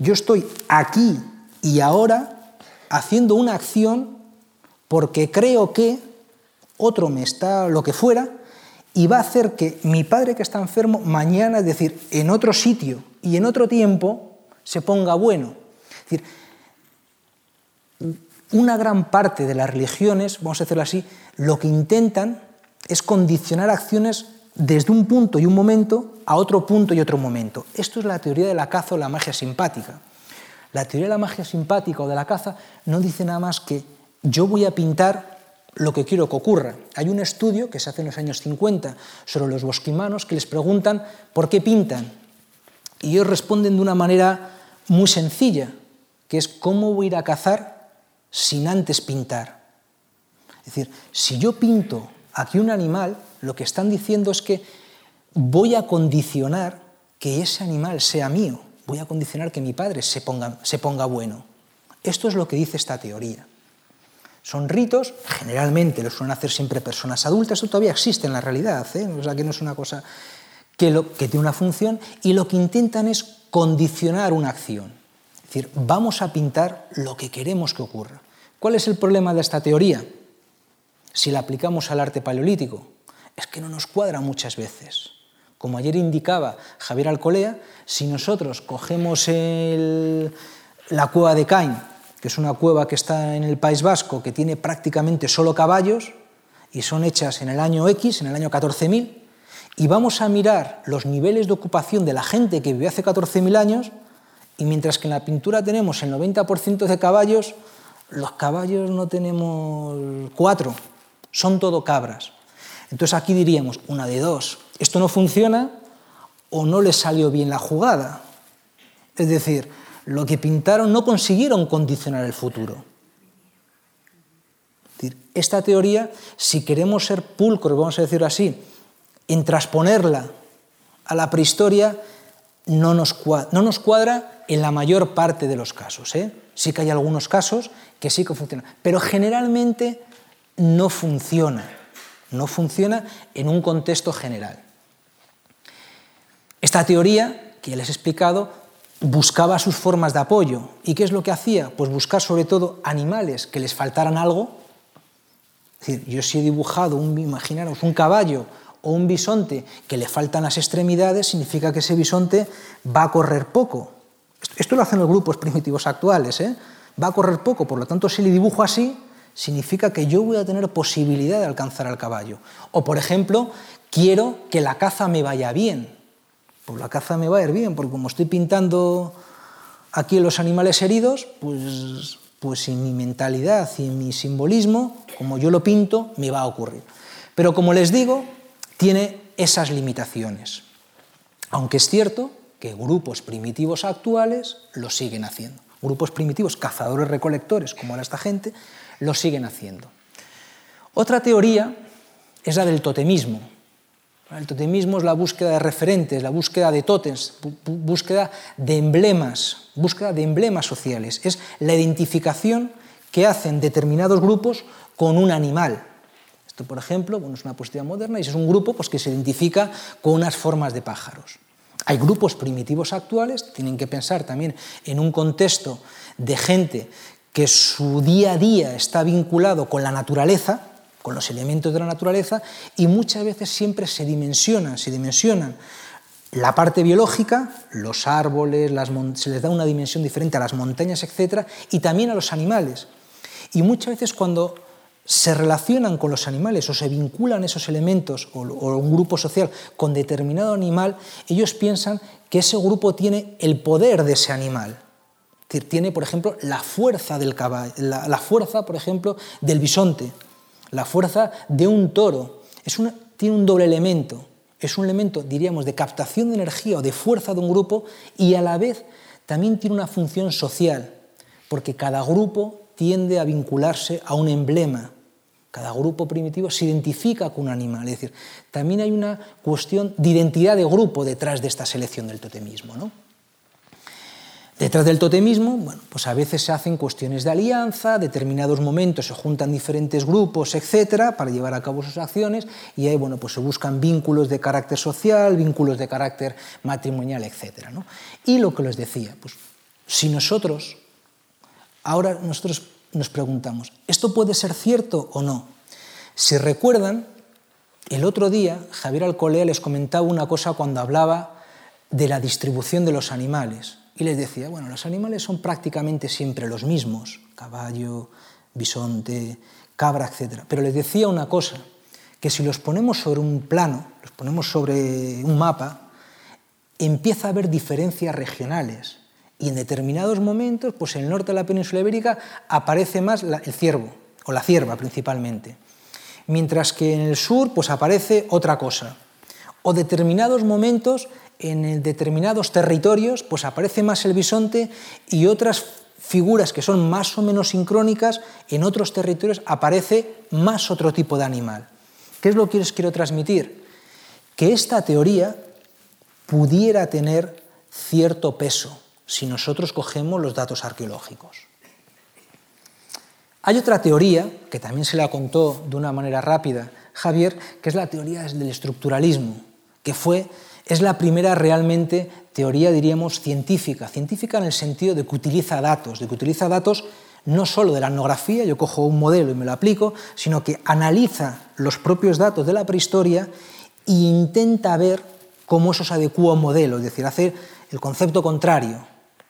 yo estoy aquí y ahora haciendo una acción porque creo que otro me está lo que fuera y va a hacer que mi padre que está enfermo mañana, es decir, en otro sitio y en otro tiempo, se ponga bueno. Es decir, una gran parte de las religiones, vamos a decirlo así, lo que intentan es condicionar acciones desde un punto y un momento a otro punto y otro momento. Esto es la teoría de la caza o la magia simpática. La teoría de la magia simpática o de la caza no dice nada más que yo voy a pintar lo que quiero que ocurra. Hay un estudio que se hace en los años 50 sobre los bosquimanos que les preguntan por qué pintan. Y ellos responden de una manera muy sencilla, que es cómo voy a ir a cazar sin antes pintar. Es decir, si yo pinto aquí un animal, lo que están diciendo es que voy a condicionar que ese animal sea mío, voy a condicionar que mi padre se ponga, se ponga bueno. Esto es lo que dice esta teoría. Son ritos, generalmente los suelen hacer siempre personas adultas, esto todavía existe en la realidad, ¿eh? o sea que no es una cosa que, lo, tiene una función, y lo que intentan es condicionar una acción. Es decir, vamos a pintar lo que queremos que ocurra. ¿Cuál es el problema de esta teoría? Si la aplicamos al arte paleolítico, es que no nos cuadra muchas veces. Como ayer indicaba Javier Alcolea, si nosotros cogemos la cueva de Cain, que es una cueva que está en el País Vasco, que tiene prácticamente solo caballos, y son hechas en el año X, en el año 14.000, y vamos a mirar los niveles de ocupación de la gente que vivió hace 14.000 años, y mientras que en la pintura tenemos el 90% de caballos, los caballos no tenemos cuatro, son todo cabras. Entonces aquí diríamos, una de dos, esto no funciona o no les salió bien la jugada. Es decir, lo que pintaron no consiguieron condicionar el futuro. esta teoría, si queremos ser pulcros, vamos a decirlo así, en transponerla a la prehistoria, no nos cuadra, en la mayor parte de los casos. ¿eh? Sí que hay algunos casos que sí que funcionan, pero generalmente no funciona, no funciona en un contexto general. Esta teoría, que ya les he explicado, buscaba sus formas de apoyo. ¿Y qué es lo que hacía? Pues buscar sobre todo animales que les faltaran algo. Es decir, yo si he dibujado, un, imaginaros, un caballo o un bisonte que le faltan las extremidades, significa que ese bisonte va a correr poco. Esto lo hacen los grupos primitivos actuales. ¿eh? Va a correr poco, por lo tanto, si le dibujo así, significa que yo voy a tener posibilidad de alcanzar al caballo. O, por ejemplo, quiero que la caza me vaya bien. Pues la caza me va a ir bien, porque como estoy pintando aquí los animales heridos, pues, pues en mi mentalidad y mi simbolismo, como yo lo pinto, me va a ocurrir. Pero como les digo, tiene esas limitaciones. Aunque es cierto que grupos primitivos actuales lo siguen haciendo. Grupos primitivos, cazadores recolectores, como era esta gente, lo siguen haciendo. Otra teoría es la del totemismo. El totemismo es la búsqueda de referentes, la búsqueda de tótems, búsqueda de emblemas, búsqueda de emblemas sociales. Es la identificación que hacen determinados grupos con un animal. Esto, por ejemplo, bueno, es una postura moderna y es un grupo pues, que se identifica con unas formas de pájaros. Hay grupos primitivos actuales, tienen que pensar también en un contexto de gente que su día a día está vinculado con la naturaleza, con los elementos de la naturaleza, y muchas veces siempre se dimensionan, se dimensionan la parte biológica, los árboles, se les da una dimensión diferente a las montañas, etc., y también a los animales. Y muchas veces cuando se relacionan con los animales o se vinculan esos elementos o, un grupo social con determinado animal, ellos piensan que ese grupo tiene el poder de ese animal. Es tiene, por ejemplo, la fuerza del caballo, la, fuerza, por ejemplo, del bisonte, la fuerza de un toro. Tiene un doble elemento. Es un elemento, diríamos, de captación de energía o de fuerza de un grupo y a la vez también tiene una función social, porque cada grupo tiende a vincularse a un emblema, cada grupo primitivo se identifica con un animal. Es decir, también hay una cuestión de identidad de grupo detrás de esta selección del totemismo. ¿no? Detrás del totemismo, bueno, pues a veces se hacen cuestiones de alianza, determinados momentos se juntan diferentes grupos, etcétera, para llevar a cabo sus acciones, y ahí bueno, pues se buscan vínculos de carácter social, vínculos de carácter matrimonial, etcétera. Y lo que les decía, pues si nosotros, ahora nosotros nos preguntamos, ¿esto puede ser cierto o no? Si recuerdan, el otro día Javier Alcolea les comentaba una cosa cuando hablaba de la distribución de los animales. Y les decía, bueno, los animales son prácticamente siempre los mismos, caballo, bisonte, cabra, etc. Pero les decía una cosa, que si los ponemos sobre un plano, los ponemos sobre un mapa, empieza a haber diferencias regionales. Y en determinados momentos, pues en el norte de la península ibérica aparece más el ciervo, o la cierva principalmente. Mientras que en el sur, pues aparece otra cosa. O determinados momentos, en determinados territorios, pues aparece más el bisonte y otras figuras que son más o menos sincrónicas, en otros territorios aparece más otro tipo de animal. ¿Qué es lo que les quiero transmitir? Que esta teoría pudiera tener cierto peso si nosotros cogemos los datos arqueológicos. Hay otra teoría, que también se la contó de una manera rápida Javier, que es la teoría del estructuralismo, que fue, es la primera realmente teoría, diríamos, científica, científica en el sentido de que utiliza datos, de que utiliza datos no solo de la etnografía, yo cojo un modelo y me lo aplico, sino que analiza los propios datos de la prehistoria e intenta ver cómo eso se adecua a un modelo, es decir, hacer el concepto contrario,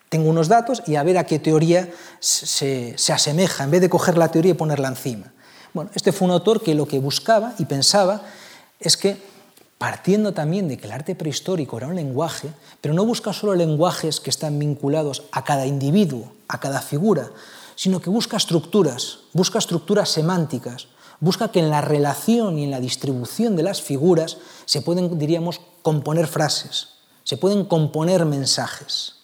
tengo unos datos y a ver a qué teoría se, asemeja, en vez de coger la teoría y ponerla encima. Bueno, este fue un autor que lo que buscaba y pensaba es que, partiendo también de que el arte prehistórico era un lenguaje, pero no busca solo lenguajes que están vinculados a cada individuo, a cada figura, sino que busca estructuras, busca estructuras semánticas, busca que en la relación y en la distribución de las figuras se pueden, diríamos, componer frases, se pueden componer mensajes.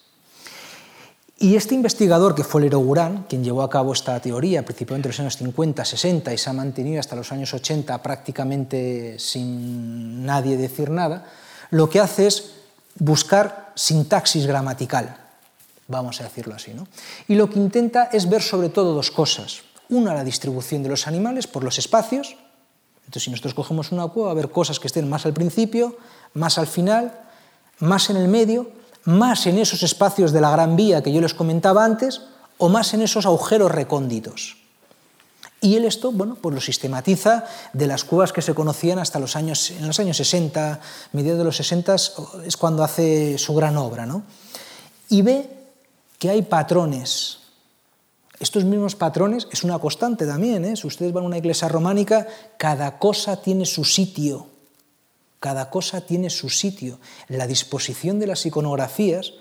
Y este investigador, que fue Lero Gurán, quien llevó a cabo esta teoría, principalmente en los años 50, 60 y se ha mantenido hasta los años 80 prácticamente sin nadie decir nada, lo que hace es buscar sintaxis gramatical, vamos a decirlo así. ¿no? Y lo que intenta es ver sobre todo dos cosas. Una, la distribución de los animales por los espacios. Entonces, si nosotros cogemos una cueva, a ver cosas que estén más al principio, más al final, más en el medio, más en esos espacios de la Gran Vía que yo les comentaba antes o más en esos agujeros recónditos. Y él esto, bueno, pues lo sistematiza de las cuevas que se conocían hasta los años, en los años 60, mediados de los 60 es cuando hace su gran obra, ¿no? Y ve que hay patrones. Estos mismos patrones es una constante también, ¿eh? Si ustedes van a una iglesia románica, cada cosa tiene su sitio. Cada cosa tiene su sitio. la disposición de las iconografías,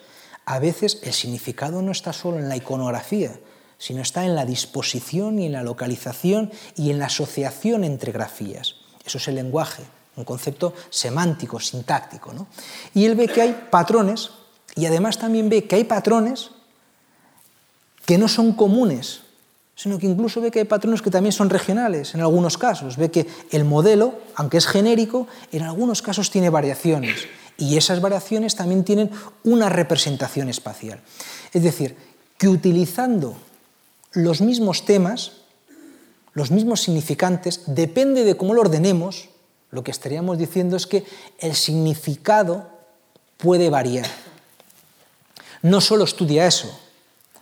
a veces el significado no está solo en la iconografía, sino está en la disposición y en la localización y en la asociación entre grafías. Eso es el lenguaje, un concepto semántico, sintáctico. Y él ve que hay patrones y además también ve que hay patrones que no son comunes sino que incluso ve que hay patrones que también son regionales en algunos casos. Ve que el modelo, aunque es genérico, en algunos casos tiene variaciones y esas variaciones también tienen una representación espacial. Es decir, que utilizando los mismos temas, los mismos significantes, depende de cómo lo ordenemos, lo que estaríamos diciendo es que el significado puede variar. No solo estudia eso,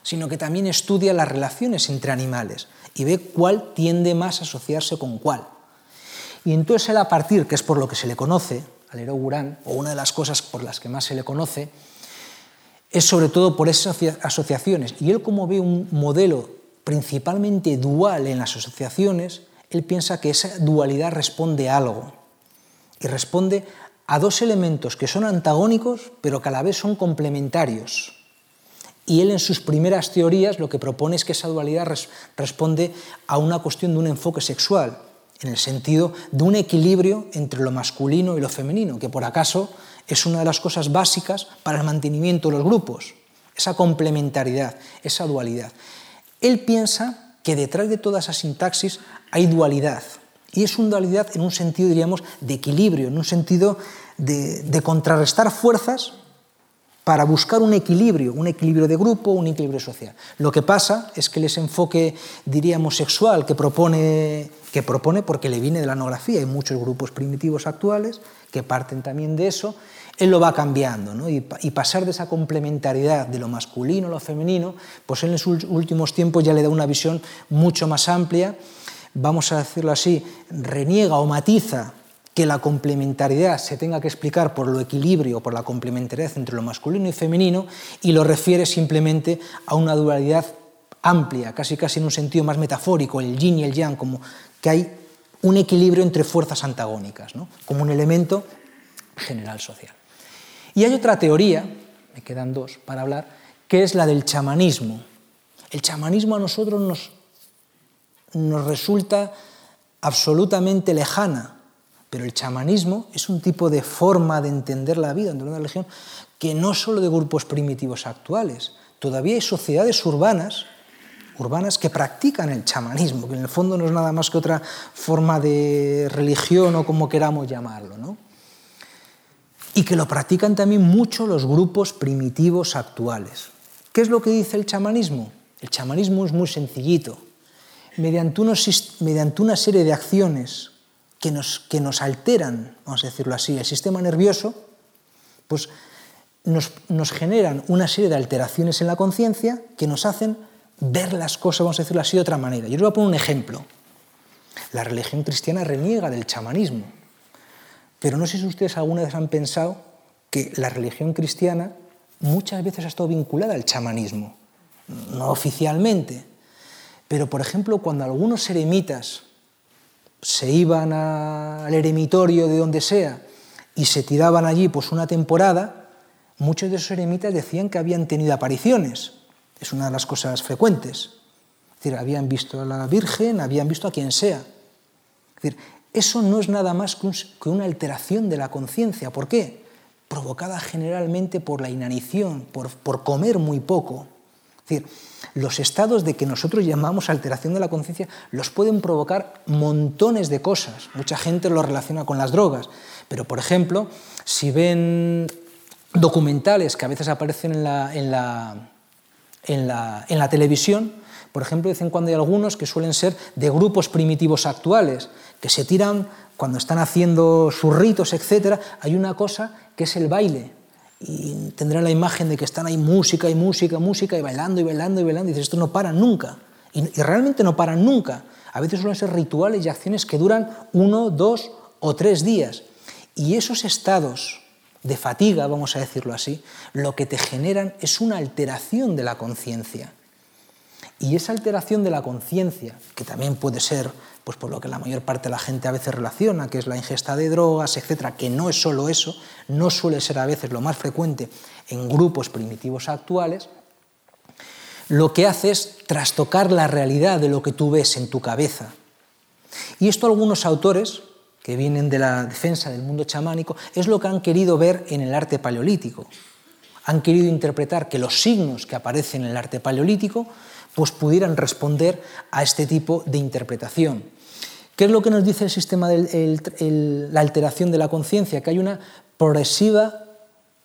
sino que también estudia las relaciones entre animales y ve cuál tiende más a asociarse con cuál. Y entonces él a partir, que es por lo que se le conoce, al Gurán, o una de las cosas por las que más se le conoce, es sobre todo por esas asociaciones. Y él como ve un modelo principalmente dual en las asociaciones, él piensa que esa dualidad responde a algo. Y responde a dos elementos que son antagónicos, pero que a la vez son complementarios. Y él en sus primeras teorías lo que propone es que esa dualidad responde a una cuestión de un enfoque sexual, en el sentido de un equilibrio entre lo masculino y lo femenino, que por acaso es una de las cosas básicas para el mantenimiento de los grupos, esa complementariedad, esa dualidad. Él piensa que detrás de toda esa sintaxis hay dualidad, y es una dualidad en un sentido, diríamos, de equilibrio, en un sentido de contrarrestar fuerzas para buscar un equilibrio, un equilibrio de grupo, un equilibrio social. Lo que pasa es que ese enfoque, diríamos, sexual que propone, que propone porque le viene de la etnografía, hay muchos grupos primitivos actuales que parten también de eso, él lo va cambiando, ¿no? y, pasar de esa complementariedad de lo masculino lo femenino, pues él en sus últimos tiempos ya le da una visión mucho más amplia, vamos a decirlo así, reniega o matiza que la complementariedad se tenga que explicar por lo equilibrio, por la complementariedad entre lo masculino y femenino, y lo refiere simplemente a una dualidad amplia, casi casi en un sentido más metafórico, el yin y el yang, como que hay un equilibrio entre fuerzas antagónicas, ¿no? como un elemento general social. Y hay otra teoría, me quedan dos para hablar, que es la del chamanismo. El chamanismo a nosotros nos, nos resulta absolutamente lejana, pero el chamanismo es un tipo de forma de entender la vida dentro de una religión que no solo de grupos primitivos actuales, todavía hay sociedades urbanas urbanas que practican el chamanismo, que en el fondo no es nada más que otra forma de religión o como queramos llamarlo, ¿no? Y que lo practican también mucho los grupos primitivos actuales. ¿Qué es lo que dice el chamanismo? El chamanismo es muy sencillito. Mediante, mediante una serie de acciones que nos, que nos alteran, vamos a decirlo así, el sistema nervioso, pues nos, nos generan una serie de alteraciones en la conciencia que nos hacen ver las cosas, vamos a decirlo así, de otra manera. Yo les voy a poner un ejemplo. La religión cristiana reniega del chamanismo, pero no sé si ustedes alguna vez han pensado que la religión cristiana muchas veces ha estado vinculada al chamanismo, no oficialmente, pero por ejemplo cuando algunos eremitas se iban al eremitorio de donde sea y se tiraban allí pues una temporada, muchos de esos eremitas decían que habían tenido apariciones. Es una de las cosas frecuentes. Es decir, habían visto a la Virgen, habían visto a quien sea. Decir, eso no es nada más que una alteración de la conciencia. ¿Por qué? Provocada generalmente por la inanición, por, por comer muy poco. Es decir, los estados de que nosotros llamamos alteración de la conciencia los pueden provocar montones de cosas. Mucha gente lo relaciona con las drogas, pero por ejemplo, si ven documentales que a veces aparecen en la, en la, en la, en la televisión, por ejemplo, dicen cuando hay algunos que suelen ser de grupos primitivos actuales, que se tiran cuando están haciendo sus ritos, etc. Hay una cosa que es el baile y tendrán la imagen de que están ahí música y música, música, y bailando y bailando y bailando, y dices, esto no para nunca. Y, y realmente no paran nunca. A veces suelen ser rituales y acciones que duran uno, dos o tres días. Y esos estados de fatiga, vamos a decirlo así, lo que te generan es una alteración de la conciencia. Y esa alteración de la conciencia, que también puede ser pues por lo que la mayor parte de la gente a veces relaciona, que es la ingesta de drogas, etcétera, que no es solo eso, no suele ser a veces lo más frecuente en grupos primitivos actuales, lo que hace es trastocar la realidad de lo que tú ves en tu cabeza. Y esto algunos autores, que vienen de la defensa del mundo chamánico, es lo que han querido ver en el arte paleolítico. Han querido interpretar que los signos que aparecen en el arte paleolítico pues pudieran responder a este tipo de interpretación. ¿Qué es lo que nos dice el sistema de la alteración de la conciencia? Que hay una progresiva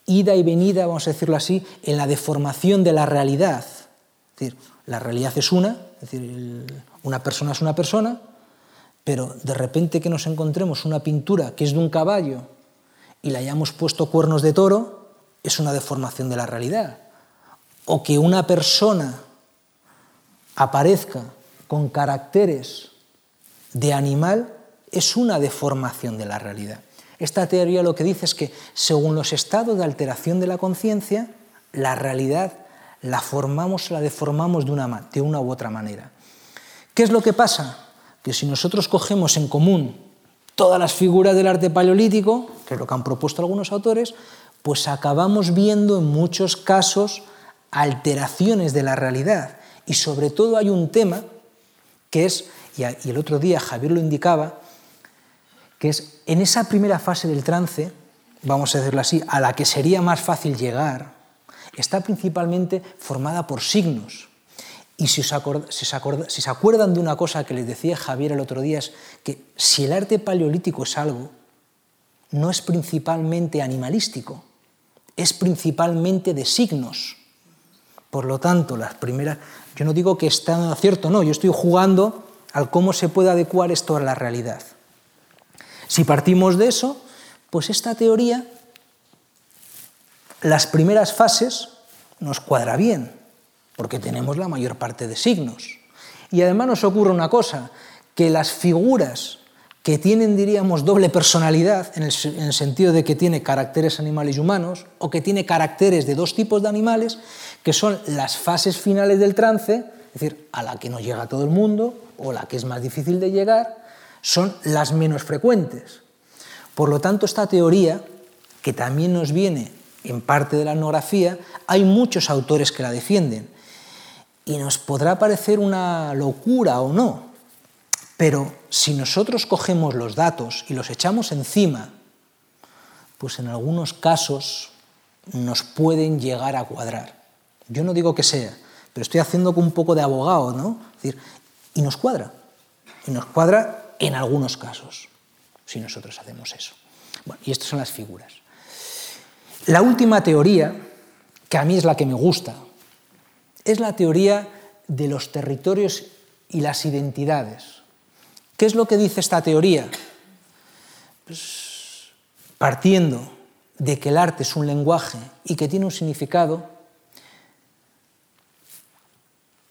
ida y venida, vamos a decirlo así, en la deformación de la realidad. Decir, la realidad es una, decir, una persona es una persona, pero de repente que nos encontremos una pintura que es de un caballo y le hayamos puesto cuernos de toro, es una deformación de la realidad. O que una persona aparezca con caracteres de animal es una deformación de la realidad. Esta teoría lo que dice es que según los estados de alteración de la conciencia, la realidad la formamos, la deformamos de una, de una u otra manera. ¿Qué es lo que pasa? Que si nosotros cogemos en común todas las figuras del arte paleolítico, que es lo que han propuesto algunos autores, pues acabamos viendo en muchos casos alteraciones de la realidad. Y sobre todo hay un tema que es, y el otro día Javier lo indicaba, que es en esa primera fase del trance, vamos a decirlo así, a la que sería más fácil llegar, está principalmente formada por signos. Y si, se acuerdan de una cosa que les decía Javier el otro día, es que si el arte paleolítico es algo, no es principalmente animalístico, es principalmente de signos. Por lo tanto, las primeras, yo no digo que está cierto, no, yo estoy jugando al cómo se puede adecuar esto a la realidad. Si partimos de eso, pues esta teoría, las primeras fases nos cuadra bien, porque tenemos la mayor parte de signos. Y además nos ocurre una cosa, que las figuras que tienen, diríamos, doble personalidad, en el, en el, sentido de que tiene caracteres animales y humanos, o que tiene caracteres de dos tipos de animales, que son las fases finales del trance, es decir, a la que no llega todo el mundo, o la que es más difícil de llegar, son las menos frecuentes. Por lo tanto, esta teoría, que también nos viene en parte de la etnografía, hay muchos autores que la defienden. Y nos podrá parecer una locura o no, pero si nosotros cogemos los datos y los echamos encima, pues en algunos casos nos pueden llegar a cuadrar. Yo no digo que sea, pero estoy haciendo un poco de abogado, ¿no? decir, y nos cuadra. Y nos cuadra en algunos casos, si nosotros hacemos eso. Bueno, y estas son las figuras. La última teoría, que a mí es la que me gusta, es la teoría de los territorios y las identidades. ¿Qué es lo que dice esta teoría? Pues, partiendo de que el arte es un lenguaje y que tiene un significado,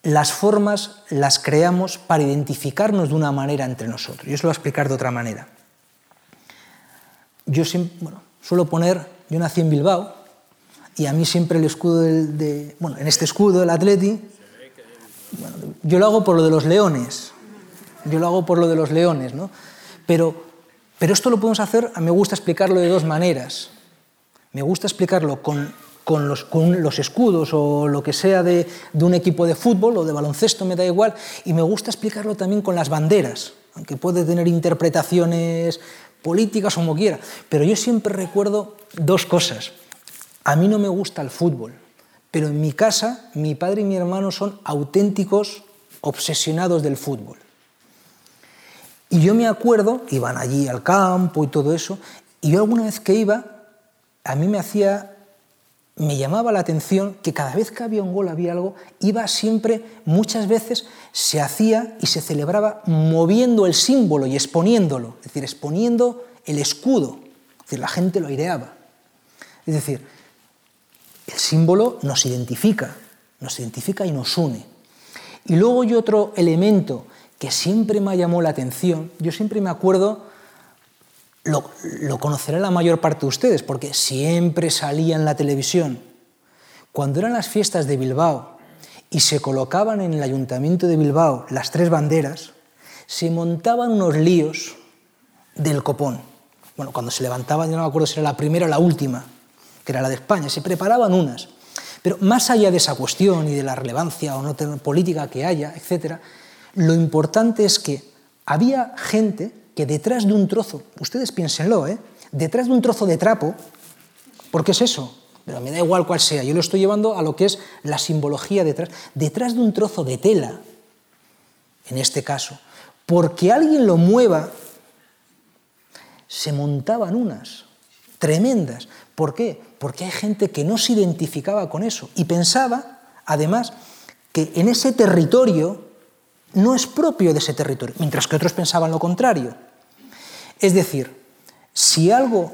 las formas las creamos para identificarnos de una manera entre nosotros. Yo os lo voy a explicar de otra manera. Yo bueno, suelo poner, yo nací en Bilbao y a mí siempre el escudo del, de, bueno, en este escudo del Atleti, yo lo hago por lo de los leones, yo lo hago por lo de los leones, ¿no? Pero, pero esto lo podemos hacer, me gusta explicarlo de dos maneras. Me gusta explicarlo con con los, los, escudos o lo que sea de, de, un equipo de fútbol o de baloncesto, me da igual, y me gusta explicarlo también con las banderas, aunque puede tener interpretaciones políticas como quiera, pero yo siempre recuerdo dos cosas. A mí no me gusta el fútbol, pero en mi casa mi padre y mi hermano son auténticos obsesionados del fútbol. Y yo me acuerdo, iban allí al campo y todo eso, y yo alguna vez que iba, a mí me hacía me llamaba la atención que cada vez que había un gol, había algo, iba siempre, muchas veces, se hacía y se celebraba moviendo el símbolo y exponiéndolo, es decir, exponiendo el escudo, es decir, la gente lo aireaba. Es decir, el símbolo nos identifica, nos identifica y nos une. Y luego hay otro elemento que siempre me llamó la atención, yo siempre me acuerdo lo, conocerá la mayor parte de ustedes, porque siempre salía en la televisión. Cuando eran las fiestas de Bilbao y se colocaban en el ayuntamiento de Bilbao las tres banderas, se montaban unos líos del copón. Bueno, cuando se levantaban, yo no me acuerdo si era la primera o la última, que era la de España, se preparaban unas. Pero más allá de esa cuestión y de la relevancia o no política que haya, etc., lo importante es que había gente que detrás de un trozo, ustedes piénsenlo, ¿eh? detrás de un trozo de trapo, porque es eso, pero me da igual cuál sea, yo lo estoy llevando a lo que es la simbología detrás, detrás de un trozo de tela, en este caso, porque alguien lo mueva, se montaban unas tremendas. ¿Por qué? Porque hay gente que no se identificaba con eso y pensaba, además, que en ese territorio no es propio de ese territorio, mientras que otros pensaban lo contrario. Es decir, si algo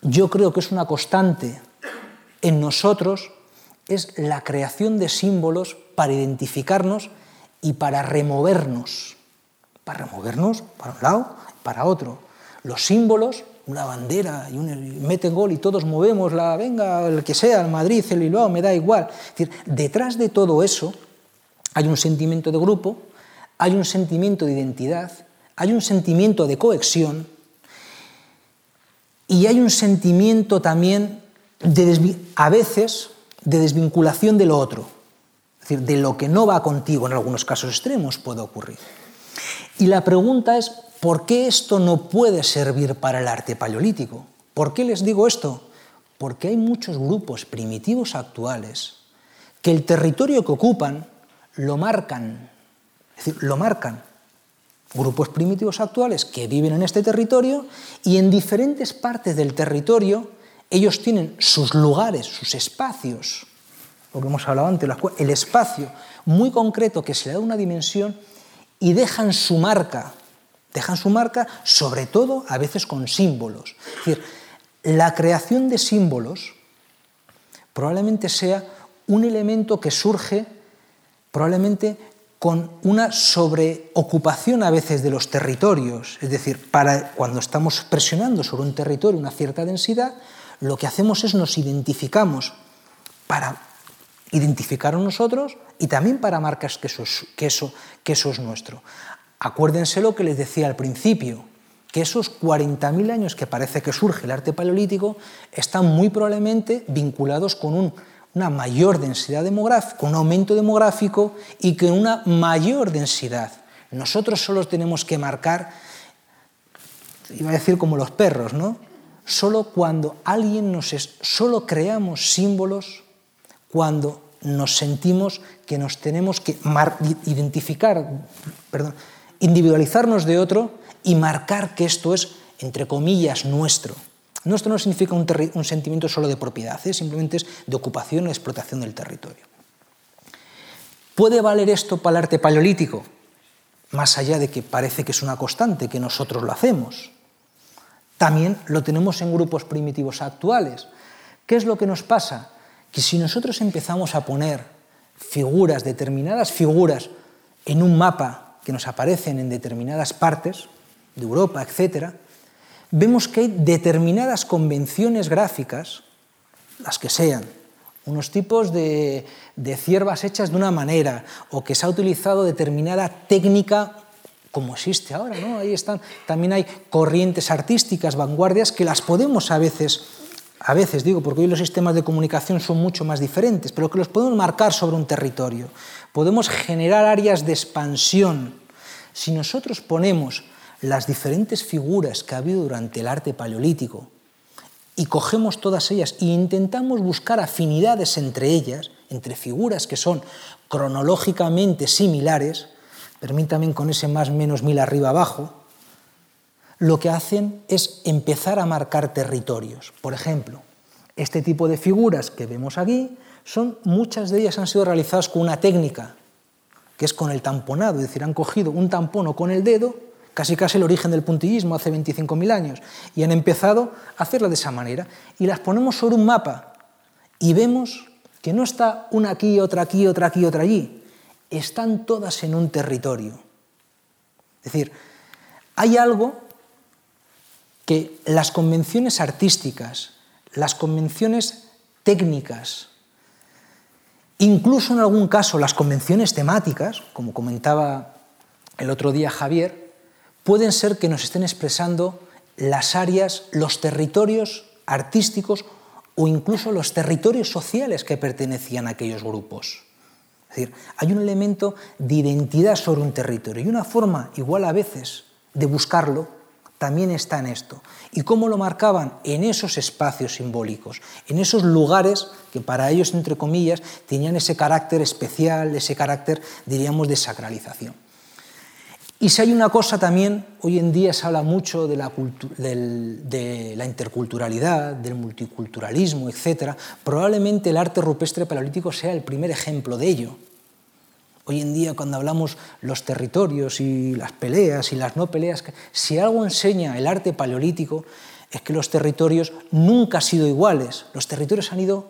yo creo que es una constante en nosotros, es la creación de símbolos para identificarnos y para removernos. Para removernos para un lado, para otro. Los símbolos, una bandera y un mete gol y todos movemos la, venga, el que sea, el Madrid, el Bilbao, me da igual. Detrás de todo eso hay un sentimiento de grupo, hay un sentimiento de identidad, hay un sentimiento de cohesión y hay un sentimiento también de a veces de desvinculación de lo otro, es decir, de lo que no va contigo en algunos casos extremos puede ocurrir. Y la pregunta es, ¿por qué esto no puede servir para el arte paleolítico? ¿Por qué les digo esto? Porque hay muchos grupos primitivos actuales que el territorio que ocupan lo marcan, es decir, lo marcan. Grupos primitivos actuales que viven en este territorio y en diferentes partes del territorio ellos tienen sus lugares, sus espacios, lo que hemos hablado antes, el espacio muy concreto que se le da una dimensión y dejan su marca, dejan su marca sobre todo a veces con símbolos. Es decir, la creación de símbolos probablemente sea un elemento que surge probablemente con una sobreocupación a veces de los territorios, es decir, para cuando estamos presionando sobre un territorio una cierta densidad, lo que hacemos es nos identificamos para identificar a nosotros y también para marcar que eso, eso, que eso es nuestro. Acuérdense lo que les decía al principio, que esos 40.000 años que parece que surge el arte paleolítico están muy probablemente vinculados con una mayor densidad demográfica, un aumento demográfico y con una mayor densidad. Nosotros solo tenemos que marcar, iba a decir como los perros, ¿no? solo cuando alguien nos es, solo creamos símbolos cuando nos sentimos que nos tenemos que identificar, perdón, individualizarnos de otro y marcar que esto es, entre comillas, nuestro. Nuestro no significa un, sentimiento solo de propiedad, ¿eh? simplemente es de ocupación y explotación del territorio. ¿Puede valer esto para el arte paleolítico? Más allá de que parece que es una constante, que nosotros lo hacemos. También lo tenemos en grupos primitivos actuales. ¿Qué es lo que nos pasa? Que si nosotros empezamos a poner figuras, determinadas figuras, en un mapa que nos aparecen en determinadas partes de Europa, etc., vemos que hay determinadas convenciones gráficas, las que sean, unos tipos de, de ciervas hechas de una manera, o que se ha utilizado determinada técnica como existe ahora, ¿no? Ahí están, también hay corrientes artísticas, vanguardias, que las podemos a veces, a veces digo, porque hoy los sistemas de comunicación son mucho más diferentes, pero que los podemos marcar sobre un territorio. Podemos generar áreas de expansión. Si nosotros ponemos las diferentes figuras que ha habido durante el arte paleolítico y cogemos todas ellas e intentamos buscar afinidades entre ellas, entre figuras que son cronológicamente similares, permítame con ese más menos mil arriba abajo, lo que hacen es empezar a marcar territorios. Por ejemplo, este tipo de figuras que vemos aquí, son, muchas de ellas han sido realizadas con una técnica, que es con el tamponado, es decir, han cogido un tampono con el dedo, casi casi el origen del puntillismo hace 25.000 años, y han empezado a hacerla de esa manera. Y las ponemos sobre un mapa y vemos que no está una aquí, otra aquí, otra aquí, otra allí, están todas en un territorio. Es decir, hay algo que las convenciones artísticas, las convenciones técnicas, incluso en algún caso las convenciones temáticas, como comentaba el otro día Javier, pueden ser que nos estén expresando las áreas, los territorios artísticos o incluso los territorios sociales que pertenecían a aquellos grupos. Es decir, hay un elemento de identidad sobre un territorio y una forma, igual a veces, de buscarlo también está en esto. ¿Y cómo lo marcaban? En esos espacios simbólicos, en esos lugares que para ellos, entre comillas, tenían ese carácter especial, ese carácter, diríamos, de sacralización. Y si hay una cosa también, hoy en día se habla mucho de la, de la interculturalidad, del multiculturalismo, etc., probablemente el arte rupestre paleolítico sea el primer ejemplo de ello. Hoy en día, cuando hablamos los territorios y las peleas y las no peleas, si algo enseña el arte paleolítico es que los territorios nunca han sido iguales. Los territorios han ido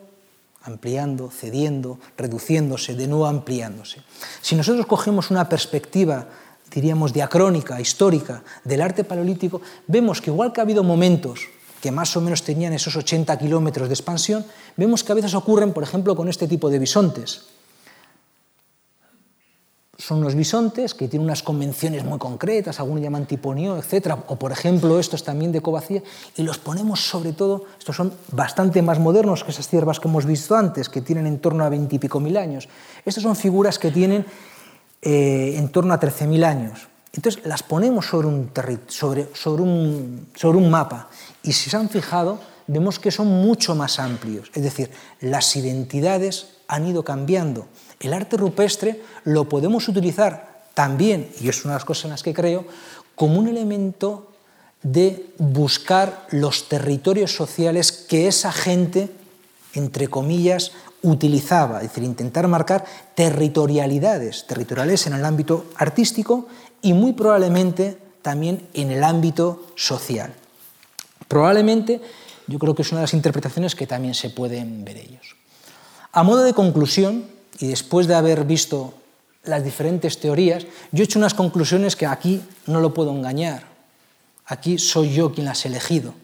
ampliando, cediendo, reduciéndose, de nuevo ampliándose. Si nosotros cogemos una perspectiva, diríamos, diacrónica, histórica del arte paleolítico, vemos que igual que ha habido momentos que más o menos tenían esos 80 kilómetros de expansión, vemos que a veces ocurren, por ejemplo, con este tipo de bisontes son unos bisontes que tienen unas convenciones muy concretas, algunos llaman tiponio, etc. O, por ejemplo, estos también de covacía, y los ponemos sobre todo, estos son bastante más modernos que esas ciervas que hemos visto antes, que tienen en torno a veintipico mil años. Estas son figuras que tienen eh, en torno a 13.000 años. Entonces las ponemos sobre un, sobre, sobre, un, sobre un mapa y si se han fijado, vemos que son mucho más amplios. Es decir, las identidades han ido cambiando. El arte rupestre lo podemos utilizar también, y es una de las cosas en las que creo, como un elemento de buscar los territorios sociales que esa gente, entre comillas, utilizaba, es decir, intentar marcar territorialidades, territoriales en el ámbito artístico y muy probablemente también en el ámbito social. Probablemente yo creo que es una de las interpretaciones que también se pueden ver ellos. A modo de conclusión, y después de haber visto las diferentes teorías, yo he hecho unas conclusiones que aquí no lo puedo engañar. Aquí soy yo quien las he elegido.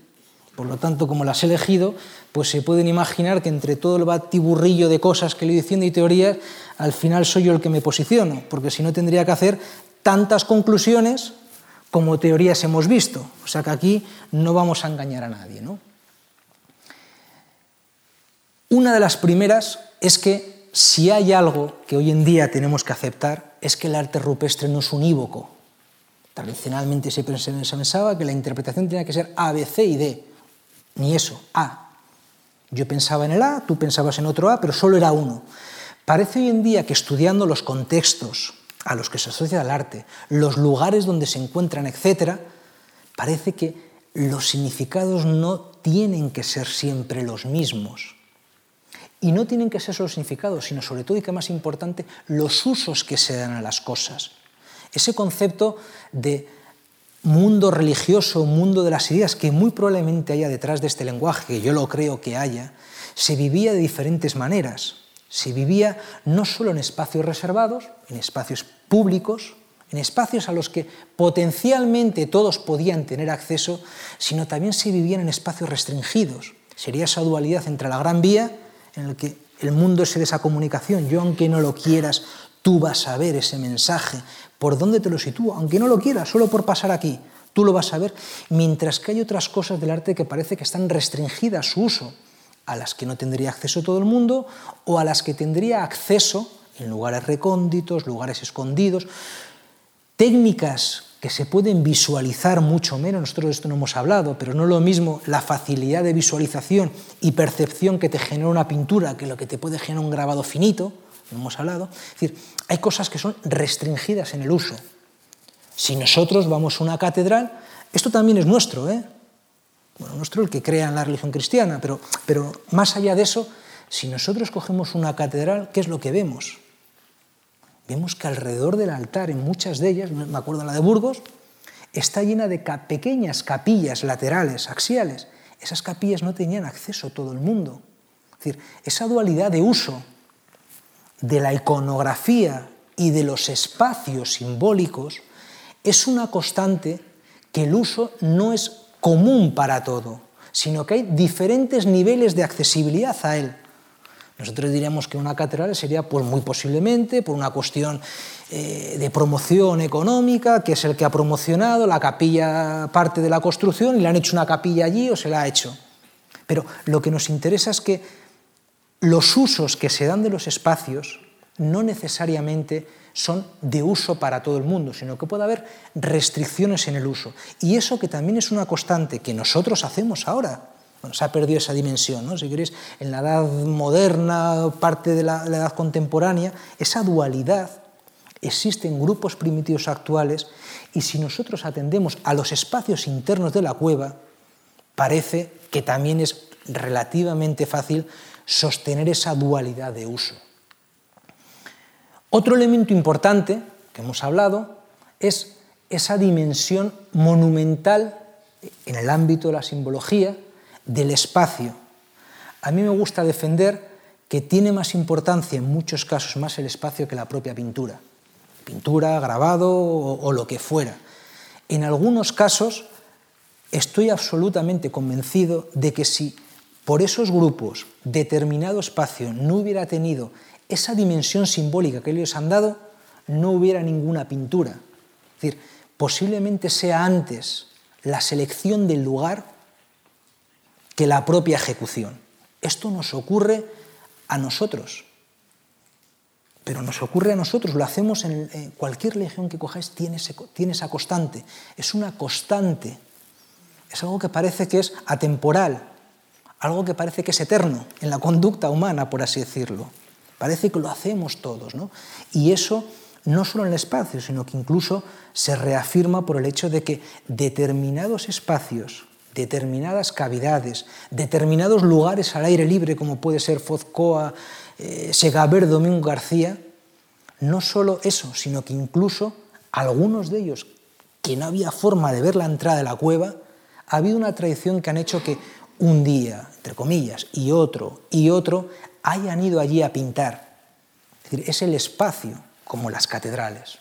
Por lo tanto, como las he elegido, pues se pueden imaginar que entre todo el batiburrillo de cosas que le he diciendo y teorías, al final soy yo el que me posiciono, porque si no tendría que hacer tantas conclusiones como teorías hemos visto. O sea que aquí no vamos a engañar a nadie. ¿no? Una de las primeras es que si hay algo que hoy en día tenemos que aceptar es que el arte rupestre no es unívoco. Tradicionalmente se pensaba que la interpretación tenía que ser A, B, C y D. Ni eso, A. Yo pensaba en el A, tú pensabas en otro A, pero solo era uno. Parece hoy en día que estudiando los contextos a los que se asocia el arte, los lugares donde se encuentran, etc., parece que los significados no tienen que ser siempre los mismos. Y no tienen que ser solo significados, sino sobre todo y que más importante, los usos que se dan a las cosas. Ese concepto de mundo religioso, mundo de las ideas, que muy probablemente haya detrás de este lenguaje, que yo lo creo que haya, se vivía de diferentes maneras. Se vivía no solo en espacios reservados, en espacios públicos, en espacios a los que potencialmente todos podían tener acceso, sino también se vivían en espacios restringidos. Sería esa dualidad entre la Gran Vía en el que el mundo es esa comunicación. Yo, aunque no lo quieras, tú vas a ver ese mensaje. ¿Por dónde te lo sitúo? Aunque no lo quieras, solo por pasar aquí, tú lo vas a ver. Mientras que hay otras cosas del arte que parece que están restringidas su uso, a las que no tendría acceso todo el mundo o a las que tendría acceso en lugares recónditos, lugares escondidos. Técnicas que se pueden visualizar mucho menos, nosotros de esto no hemos hablado, pero no lo mismo la facilidad de visualización y percepción que te genera una pintura que lo que te puede generar un grabado finito, hemos hablado. Es decir, hay cosas que son restringidas en el uso. Si nosotros vamos a una catedral, esto también es nuestro, ¿eh? Bueno, nuestro el que crea en la religión cristiana, pero, pero más allá de eso, si nosotros cogemos una catedral, ¿qué es lo que vemos? vemos que alrededor del altar, en muchas de ellas, me acuerdo la de Burgos, está llena de pequeñas capillas laterales, axiales. Esas capillas no tenían acceso todo el mundo. Es decir, esa dualidad de uso de la iconografía y de los espacios simbólicos es una constante que el uso no es común para todo, sino que hay diferentes niveles de accesibilidad a él. Nosotros diríamos que una catedral sería pues, muy posiblemente por una cuestión eh, de promoción económica, que es el que ha promocionado la capilla parte de la construcción y le han hecho una capilla allí o se la ha hecho. Pero lo que nos interesa es que los usos que se dan de los espacios no necesariamente son de uso para todo el mundo, sino que puede haber restricciones en el uso. Y eso que también es una constante que nosotros hacemos ahora. Bueno, se ha perdido esa dimensión, ¿no? si queréis, en la edad moderna, parte de la, la edad contemporánea, esa dualidad existe en grupos primitivos actuales y si nosotros atendemos a los espacios internos de la cueva, parece que también es relativamente fácil sostener esa dualidad de uso. Otro elemento importante que hemos hablado es esa dimensión monumental en el ámbito de la simbología del espacio. A mí me gusta defender que tiene más importancia en muchos casos más el espacio que la propia pintura. Pintura, grabado o, o lo que fuera. En algunos casos estoy absolutamente convencido de que si por esos grupos determinado espacio no hubiera tenido esa dimensión simbólica que ellos han dado, no hubiera ninguna pintura. Es decir, posiblemente sea antes la selección del lugar que la propia ejecución. Esto nos ocurre a nosotros, pero nos ocurre a nosotros, lo hacemos en, cualquier legión que cojáis, tiene, esa constante, es una constante, es algo que parece que es atemporal, algo que parece que es eterno en la conducta humana, por así decirlo. Parece que lo hacemos todos, ¿no? Y eso no solo en el espacio, sino que incluso se reafirma por el hecho de que determinados espacios, determinadas cavidades, determinados lugares al aire libre, como puede ser Fozcoa, eh, Segaver, Domingo García, no solo eso, sino que incluso algunos de ellos, que no había forma de ver la entrada de la cueva, ha habido una tradición que han hecho que un día, entre comillas, y otro, y otro, hayan ido allí a pintar. Es decir, es el espacio, como las catedrales.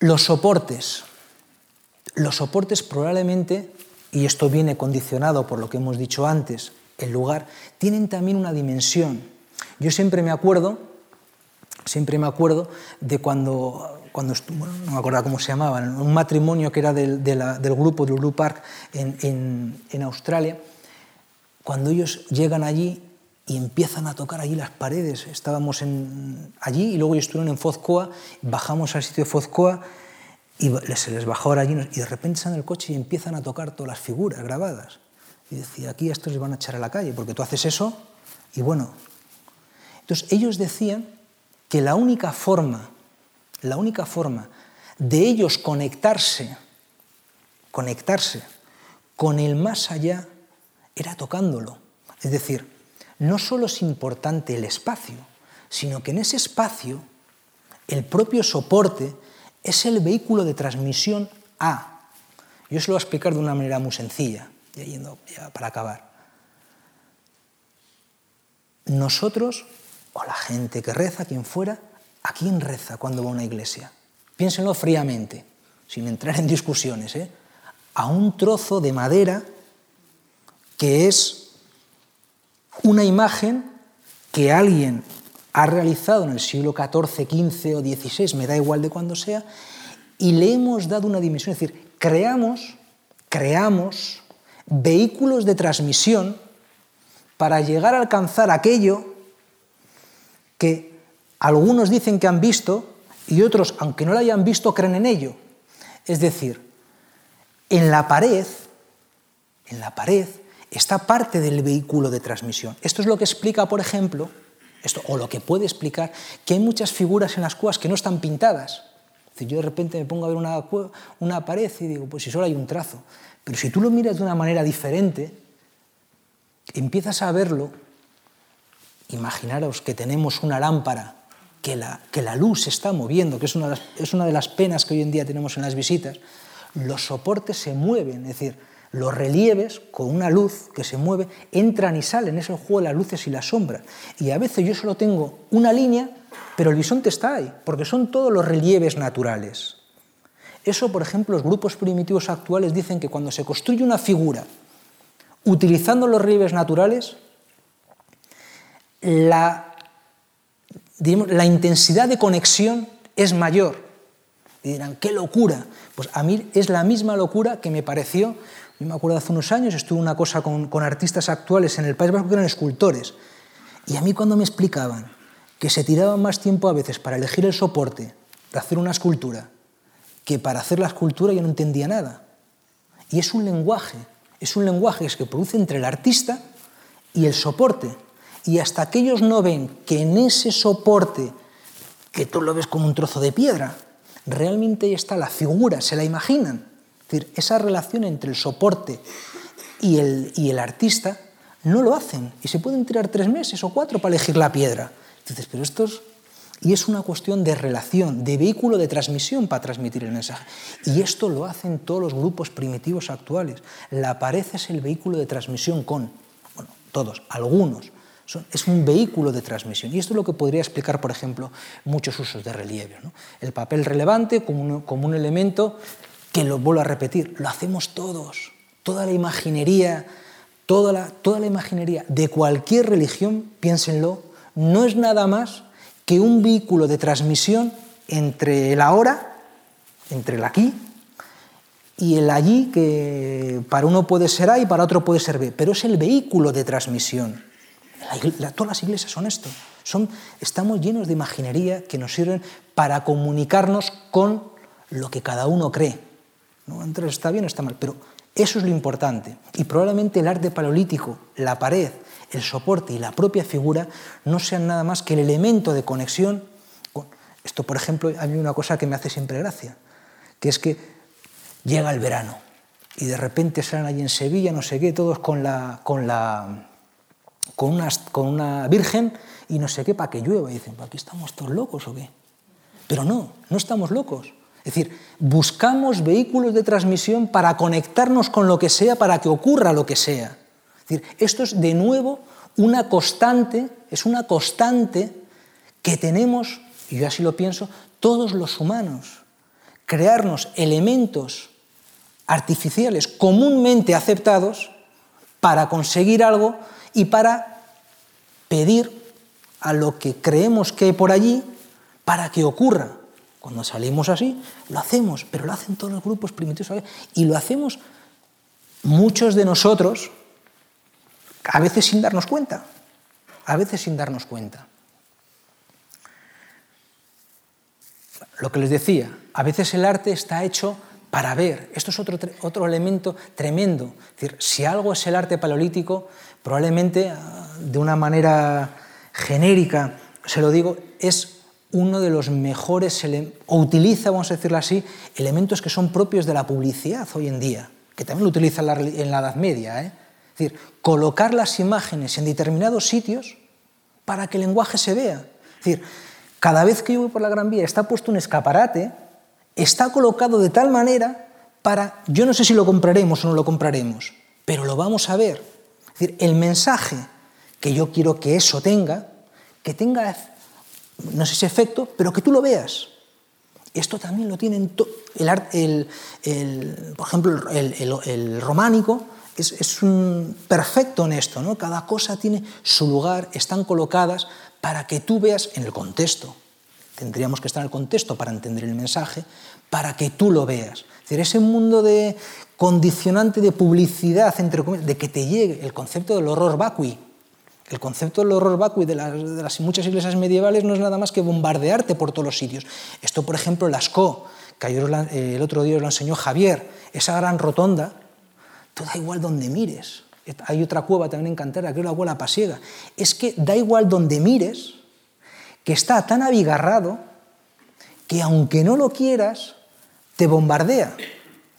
Los soportes. Los soportes probablemente, y esto viene condicionado por lo que hemos dicho antes, el lugar, tienen también una dimensión. Yo siempre me acuerdo, siempre me acuerdo de cuando, cuando no me acuerdo cómo se llamaba, un matrimonio que era del, del grupo de Ulu Park en, en, en Australia, cuando ellos llegan allí y empiezan a tocar allí las paredes, estábamos en, allí y luego ellos estuvieron en Fozcoa, bajamos al sitio de Fozcoa y se les bajó ahora allí y de repente salen el coche y empiezan a tocar todas las figuras grabadas. Y decía, aquí a estos les van a echar a la calle porque tú haces eso y bueno. Entonces ellos decían que la única forma, la única forma de ellos conectarse, conectarse con el más allá era tocándolo. Es decir, no solo es importante el espacio, sino que en ese espacio el propio soporte es el vehículo de transmisión A. Yo os lo voy a explicar de una manera muy sencilla, ya yendo para acabar. Nosotros, o la gente que reza, quien fuera, ¿a quién reza cuando va a una iglesia? Piénsenlo fríamente, sin entrar en discusiones. ¿eh? A un trozo de madera que es una imagen que alguien ha realizado en el siglo XIV, XV o XVI, me da igual de cuándo sea, y le hemos dado una dimensión, es decir, creamos, creamos vehículos de transmisión para llegar a alcanzar aquello que algunos dicen que han visto y otros, aunque no lo hayan visto, creen en ello. Es decir, en la pared, en la pared está parte del vehículo de transmisión. Esto es lo que explica, por ejemplo, esto, o lo que puede explicar, que hay muchas figuras en las cuevas que no están pintadas. yo de repente me pongo a ver una, una pared y digo, pues si solo hay un trazo. Pero si tú lo miras de una manera diferente, empiezas a verlo, imaginaros que tenemos una lámpara que la, que la luz se está moviendo, que es una, es una de las penas que hoy en día tenemos en las visitas, los soportes se mueven, es decir, los relieves, con una luz que se mueve, entran y salen, es el juego de las luces y las sombras. Y a veces yo solo tengo una línea, pero el bisonte está ahí, porque son todos los relieves naturales. Eso, por ejemplo, los grupos primitivos actuales dicen que cuando se construye una figura utilizando los relieves naturales, la, la intensidad de conexión es mayor. Y dirán, qué locura. Pues a mí es la misma locura que me pareció yo me acuerdo hace unos años, estuve una cosa con, artistas actuales en el País Vasco que eran escultores. Y a mí cuando me explicaban que se tiraba más tiempo a veces para elegir el soporte de hacer una escultura que para hacer la escultura yo no entendía nada. Y es un lenguaje, es un lenguaje que produce entre el artista y el soporte. Y hasta que ellos no ven que en ese soporte, que tú lo ves como un trozo de piedra, realmente está la figura, se la imaginan. Es decir, esa relación entre el soporte y el, y el artista no lo hacen y se pueden tirar tres meses o cuatro para elegir la piedra. Entonces, pero estos... Y es una cuestión de relación, de vehículo de transmisión para transmitir el mensaje. Y esto lo hacen todos los grupos primitivos actuales. La pared es el vehículo de transmisión con, bueno, todos, algunos. Es un vehículo de transmisión. Y esto es lo que podría explicar, por ejemplo, muchos usos de relieve. El papel relevante como un, como un elemento que, lo vuelvo a repetir, lo hacemos todos. Toda la imaginería toda la, toda la imaginería de cualquier religión, piénsenlo, no es nada más que un vehículo de transmisión entre el ahora, entre el aquí, y el allí, que para uno puede ser A y para otro puede ser B, pero es el vehículo de transmisión. Todas las iglesias son esto. Son, estamos llenos de imaginería que nos sirven para comunicarnos con lo que cada uno cree. ¿no? Entonces está bien o está mal, pero eso es lo importante. Y probablemente el arte paleolítico, la pared, el soporte y la propia figura no sean nada más que el elemento de conexión. Con... Esto, por ejemplo, hay una cosa que me hace siempre gracia, que es que llega el verano y de repente salen allí en Sevilla, no sé qué, todos con la, con la, con una, con una virgen y no sé qué para que llueva. Y dicen, ¿aquí estamos todos locos o qué? Pero no, no estamos locos. Es decir, buscamos vehículos de transmisión para conectarnos con lo que sea, para que ocurra lo que sea. Es decir, esto es de nuevo una constante, es una constante que tenemos, y yo así lo pienso, todos los humanos. Crearnos elementos artificiales comúnmente aceptados para conseguir algo y para pedir a lo que creemos que hay por allí para que ocurra. Cuando salimos así, lo hacemos, pero lo hacen todos los grupos primitivos y lo hacemos muchos de nosotros, a veces sin darnos cuenta, a veces sin darnos cuenta. Lo que les decía, a veces el arte está hecho para ver. Esto es otro, otro elemento tremendo. Es decir, si algo es el arte paleolítico, probablemente ah, de una manera genérica, se lo digo, es uno de los mejores, o utiliza, vamos a decirlo así, elementos que son propios de la publicidad hoy en día, que también lo utiliza en la, Edad Media. ¿eh? Es decir, colocar las imágenes en determinados sitios para que el lenguaje se vea. Es decir, cada vez que yo voy por la Gran Vía está puesto un escaparate, está colocado de tal manera para, yo no sé si lo compraremos o no lo compraremos, pero lo vamos a ver. Es decir, el mensaje que yo quiero que eso tenga, que tenga no sé si efecto, pero que tú lo veas. Esto también lo tienen el, el, por ejemplo, el, románico es, un perfecto en esto, ¿no? Cada cosa tiene su lugar, están colocadas para que tú veas en el contexto. Tendríamos que estar en el contexto para entender el mensaje, para que tú lo veas. Es ese mundo de condicionante de publicidad, entre de que te llegue el concepto del horror vacui, el concepto del horror vacui de las, muchas iglesias medievales no es nada más que bombardearte por todos los sitios. Esto, por ejemplo, Lascaux, que eh, el otro día os lo enseñó Javier, esa gran rotonda, todo da igual donde mires. Hay otra cueva también en Cantera, es la cueva pasiega. Es que da igual donde mires, que está tan abigarrado que aunque no lo quieras, te bombardea.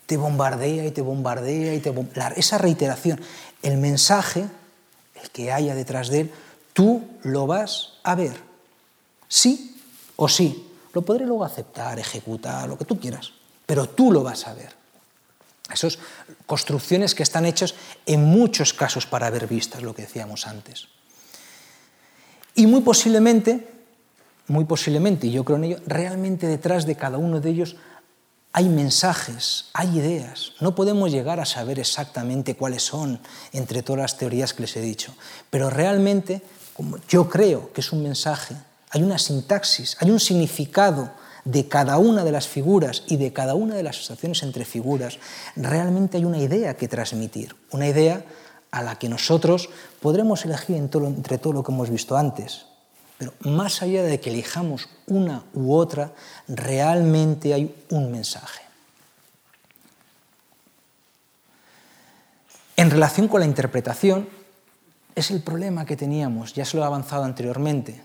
Te bombardea y te bombardea y te bombardea. Esa reiteración. El mensaje que haya detrás de él, tú lo vas a ver. Sí o sí. Lo podré luego aceptar, ejecutar, lo que tú quieras, pero tú lo vas a ver. Esas construcciones que están hechas en muchos casos para ver vistas, lo que decíamos antes. Y muy posiblemente, muy posiblemente, y yo creo en ello, realmente detrás de cada uno de ellos hay mensajes, hay ideas. No podemos llegar a saber exactamente cuáles son entre todas las teorías que les he dicho, pero realmente, como yo creo que es un mensaje, hay una sintaxis, hay un significado de cada una de las figuras y de cada una de las asociaciones entre figuras. Realmente hay una idea que transmitir, una idea a la que nosotros podremos elegir entre todo lo que hemos visto antes. Pero más allá de que elijamos una u otra, realmente hay un mensaje. En relación con la interpretación, es el problema que teníamos, ya se lo he avanzado anteriormente.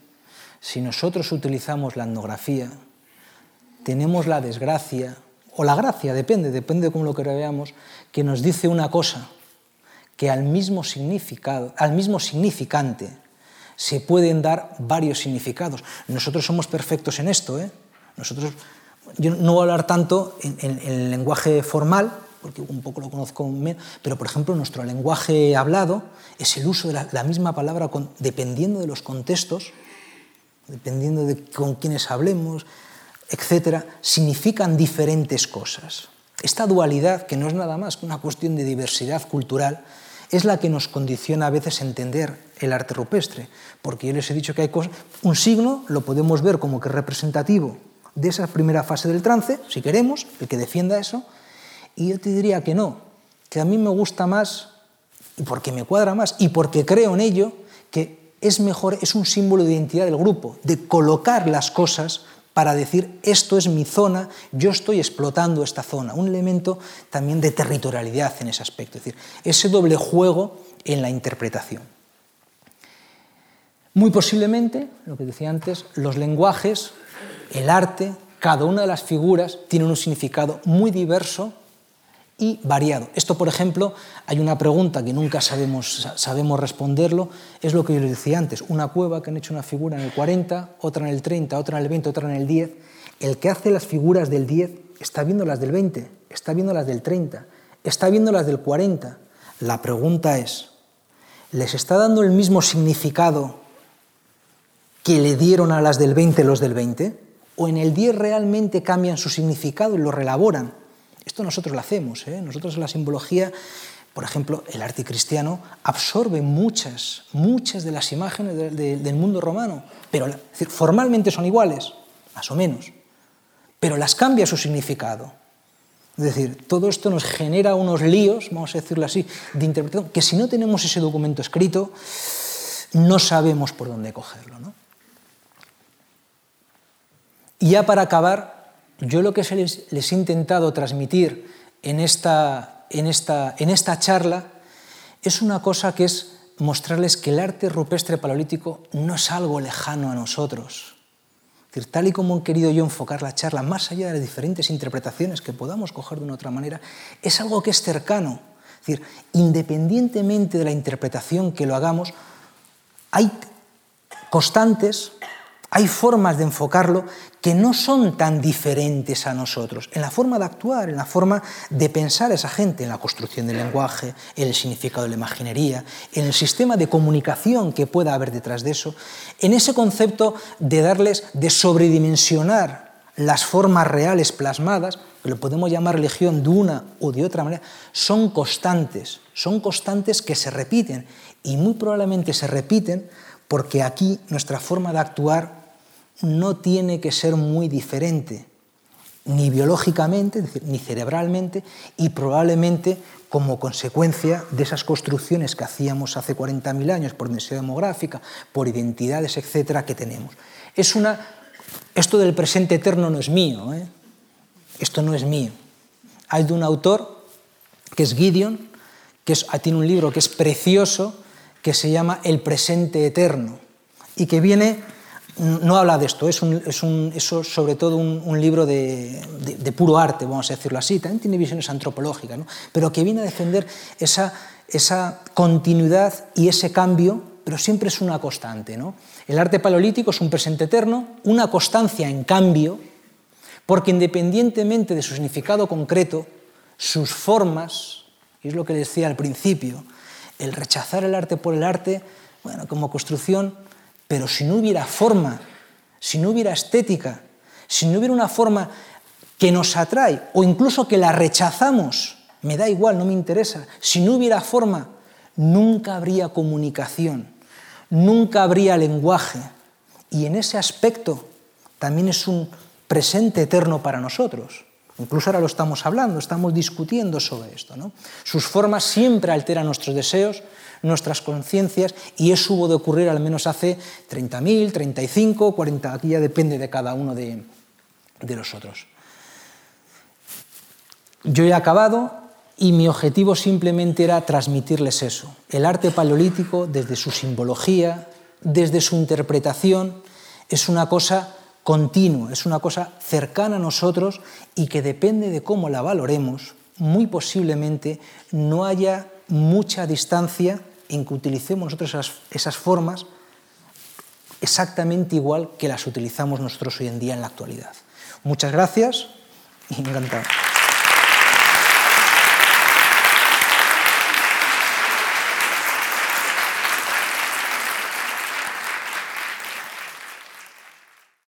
Si nosotros utilizamos la etnografía, tenemos la desgracia, o la gracia, depende, depende de cómo lo que que nos dice una cosa, que al mismo significado, al mismo significante, se pueden dar varios significados. Nosotros somos perfectos en esto, ¿eh? Nosotros, yo no voy a hablar tanto en, el lenguaje formal, porque un poco lo conozco pero por ejemplo nuestro lenguaje hablado es el uso de la, misma palabra dependiendo de los contextos, dependiendo de con quiénes hablemos, etcétera, significan diferentes cosas. Esta dualidad, que no es nada más que una cuestión de diversidad cultural, es la que nos condiciona a veces entender el arte rupestre, porque yo les he dicho que hay cosas, un signo lo podemos ver como que es representativo de esa primera fase del trance, si queremos, el que defienda eso, y yo te diría que no, que a mí me gusta más, y porque me cuadra más, y porque creo en ello, que es mejor, es un símbolo de identidad del grupo, de colocar las cosas para decir esto es mi zona, yo estoy explotando esta zona, un elemento también de territorialidad en ese aspecto, es decir, ese doble juego en la interpretación. Muy posiblemente, lo que decía antes, los lenguajes, el arte, cada una de las figuras tienen un significado muy diverso y variado. Esto, por ejemplo, hay una pregunta que nunca sabemos, sabemos responderlo, es lo que yo les decía antes, una cueva que han hecho una figura en el 40, otra en el 30, otra en el 20, otra en el 10. El que hace las figuras del 10 está viendo las del 20, está viendo las del 30, está viendo las del 40. La pregunta es, ¿les está dando el mismo significado que le dieron a las del 20 los del 20? ¿O en el 10 realmente cambian su significado y lo relaboran? Esto nosotros lo hacemos. ¿eh? Nosotros la simbología, por ejemplo, el arte cristiano absorbe muchas, muchas de las imágenes del mundo romano, pero formalmente son iguales, más o menos, pero las cambia su significado. Es decir, todo esto nos genera unos líos, vamos a decirlo así, de interpretación, que si no tenemos ese documento escrito, no sabemos por dónde cogerlo. ¿no? Y ya para acabar, yo lo que les, he intentado transmitir en esta, en, esta, en esta charla es una cosa que es mostrarles que el arte rupestre paleolítico no es algo lejano a nosotros. Tal y como he querido yo enfocar la charla, más allá de las diferentes interpretaciones que podamos coger de una otra manera, es algo que es cercano. Es decir, independientemente de la interpretación que lo hagamos, hay constantes hay formas de enfocarlo que no son tan diferentes a nosotros, en la forma de actuar, en la forma de pensar a esa gente, en la construcción del lenguaje, en el significado de la imaginería, en el sistema de comunicación que pueda haber detrás de eso, en ese concepto de darles, de sobredimensionar las formas reales plasmadas, que lo podemos llamar religión de una o de otra manera, son constantes, son constantes que se repiten y muy probablemente se repiten porque aquí nuestra forma de actuar no tiene que ser muy diferente, ni biológicamente, ni cerebralmente, y probablemente como consecuencia de esas construcciones que hacíamos hace 40.000 años por densidad demográfica, por identidades, etcétera, que tenemos. Es una, esto del presente eterno no es mío, ¿eh? esto no es mío. Hay de un autor que es Gideon, que tiene un libro que es precioso, que se llama El presente eterno, y que viene no habla de esto, es, sobre todo un, libro de, puro arte, vamos a decirlo así, también tiene visiones antropológicas, pero que viene a defender esa, esa, continuidad y ese cambio, pero siempre es una constante. ¿no? El arte paleolítico es un presente eterno, una constancia en cambio, porque independientemente de su significado concreto, sus formas, y es lo que decía al principio, el rechazar el arte por el arte, bueno, como construcción, pero si no hubiera forma, si no hubiera estética, si no hubiera una forma que nos atrae o incluso que la rechazamos, me da igual, no me interesa, si no hubiera forma, nunca habría comunicación, nunca habría lenguaje. Y en ese aspecto también es un presente eterno para nosotros, Incluso ahora lo estamos hablando, estamos discutiendo sobre esto. Sus formas siempre alteran nuestros deseos, nuestras conciencias, y eso hubo de ocurrir al menos hace 30.000, 35, 40, aquí ya depende de cada uno de, de los otros. Yo he acabado y mi objetivo simplemente era transmitirles eso. El arte paleolítico, desde su simbología, desde su interpretación, es una cosa continua, es una cosa cercana a nosotros y que depende de cómo la valoremos, muy posiblemente no haya mucha distancia en que utilicemos nosotros esas, esas formas exactamente igual que las utilizamos nosotros hoy en día en la actualidad. Muchas gracias y encantado.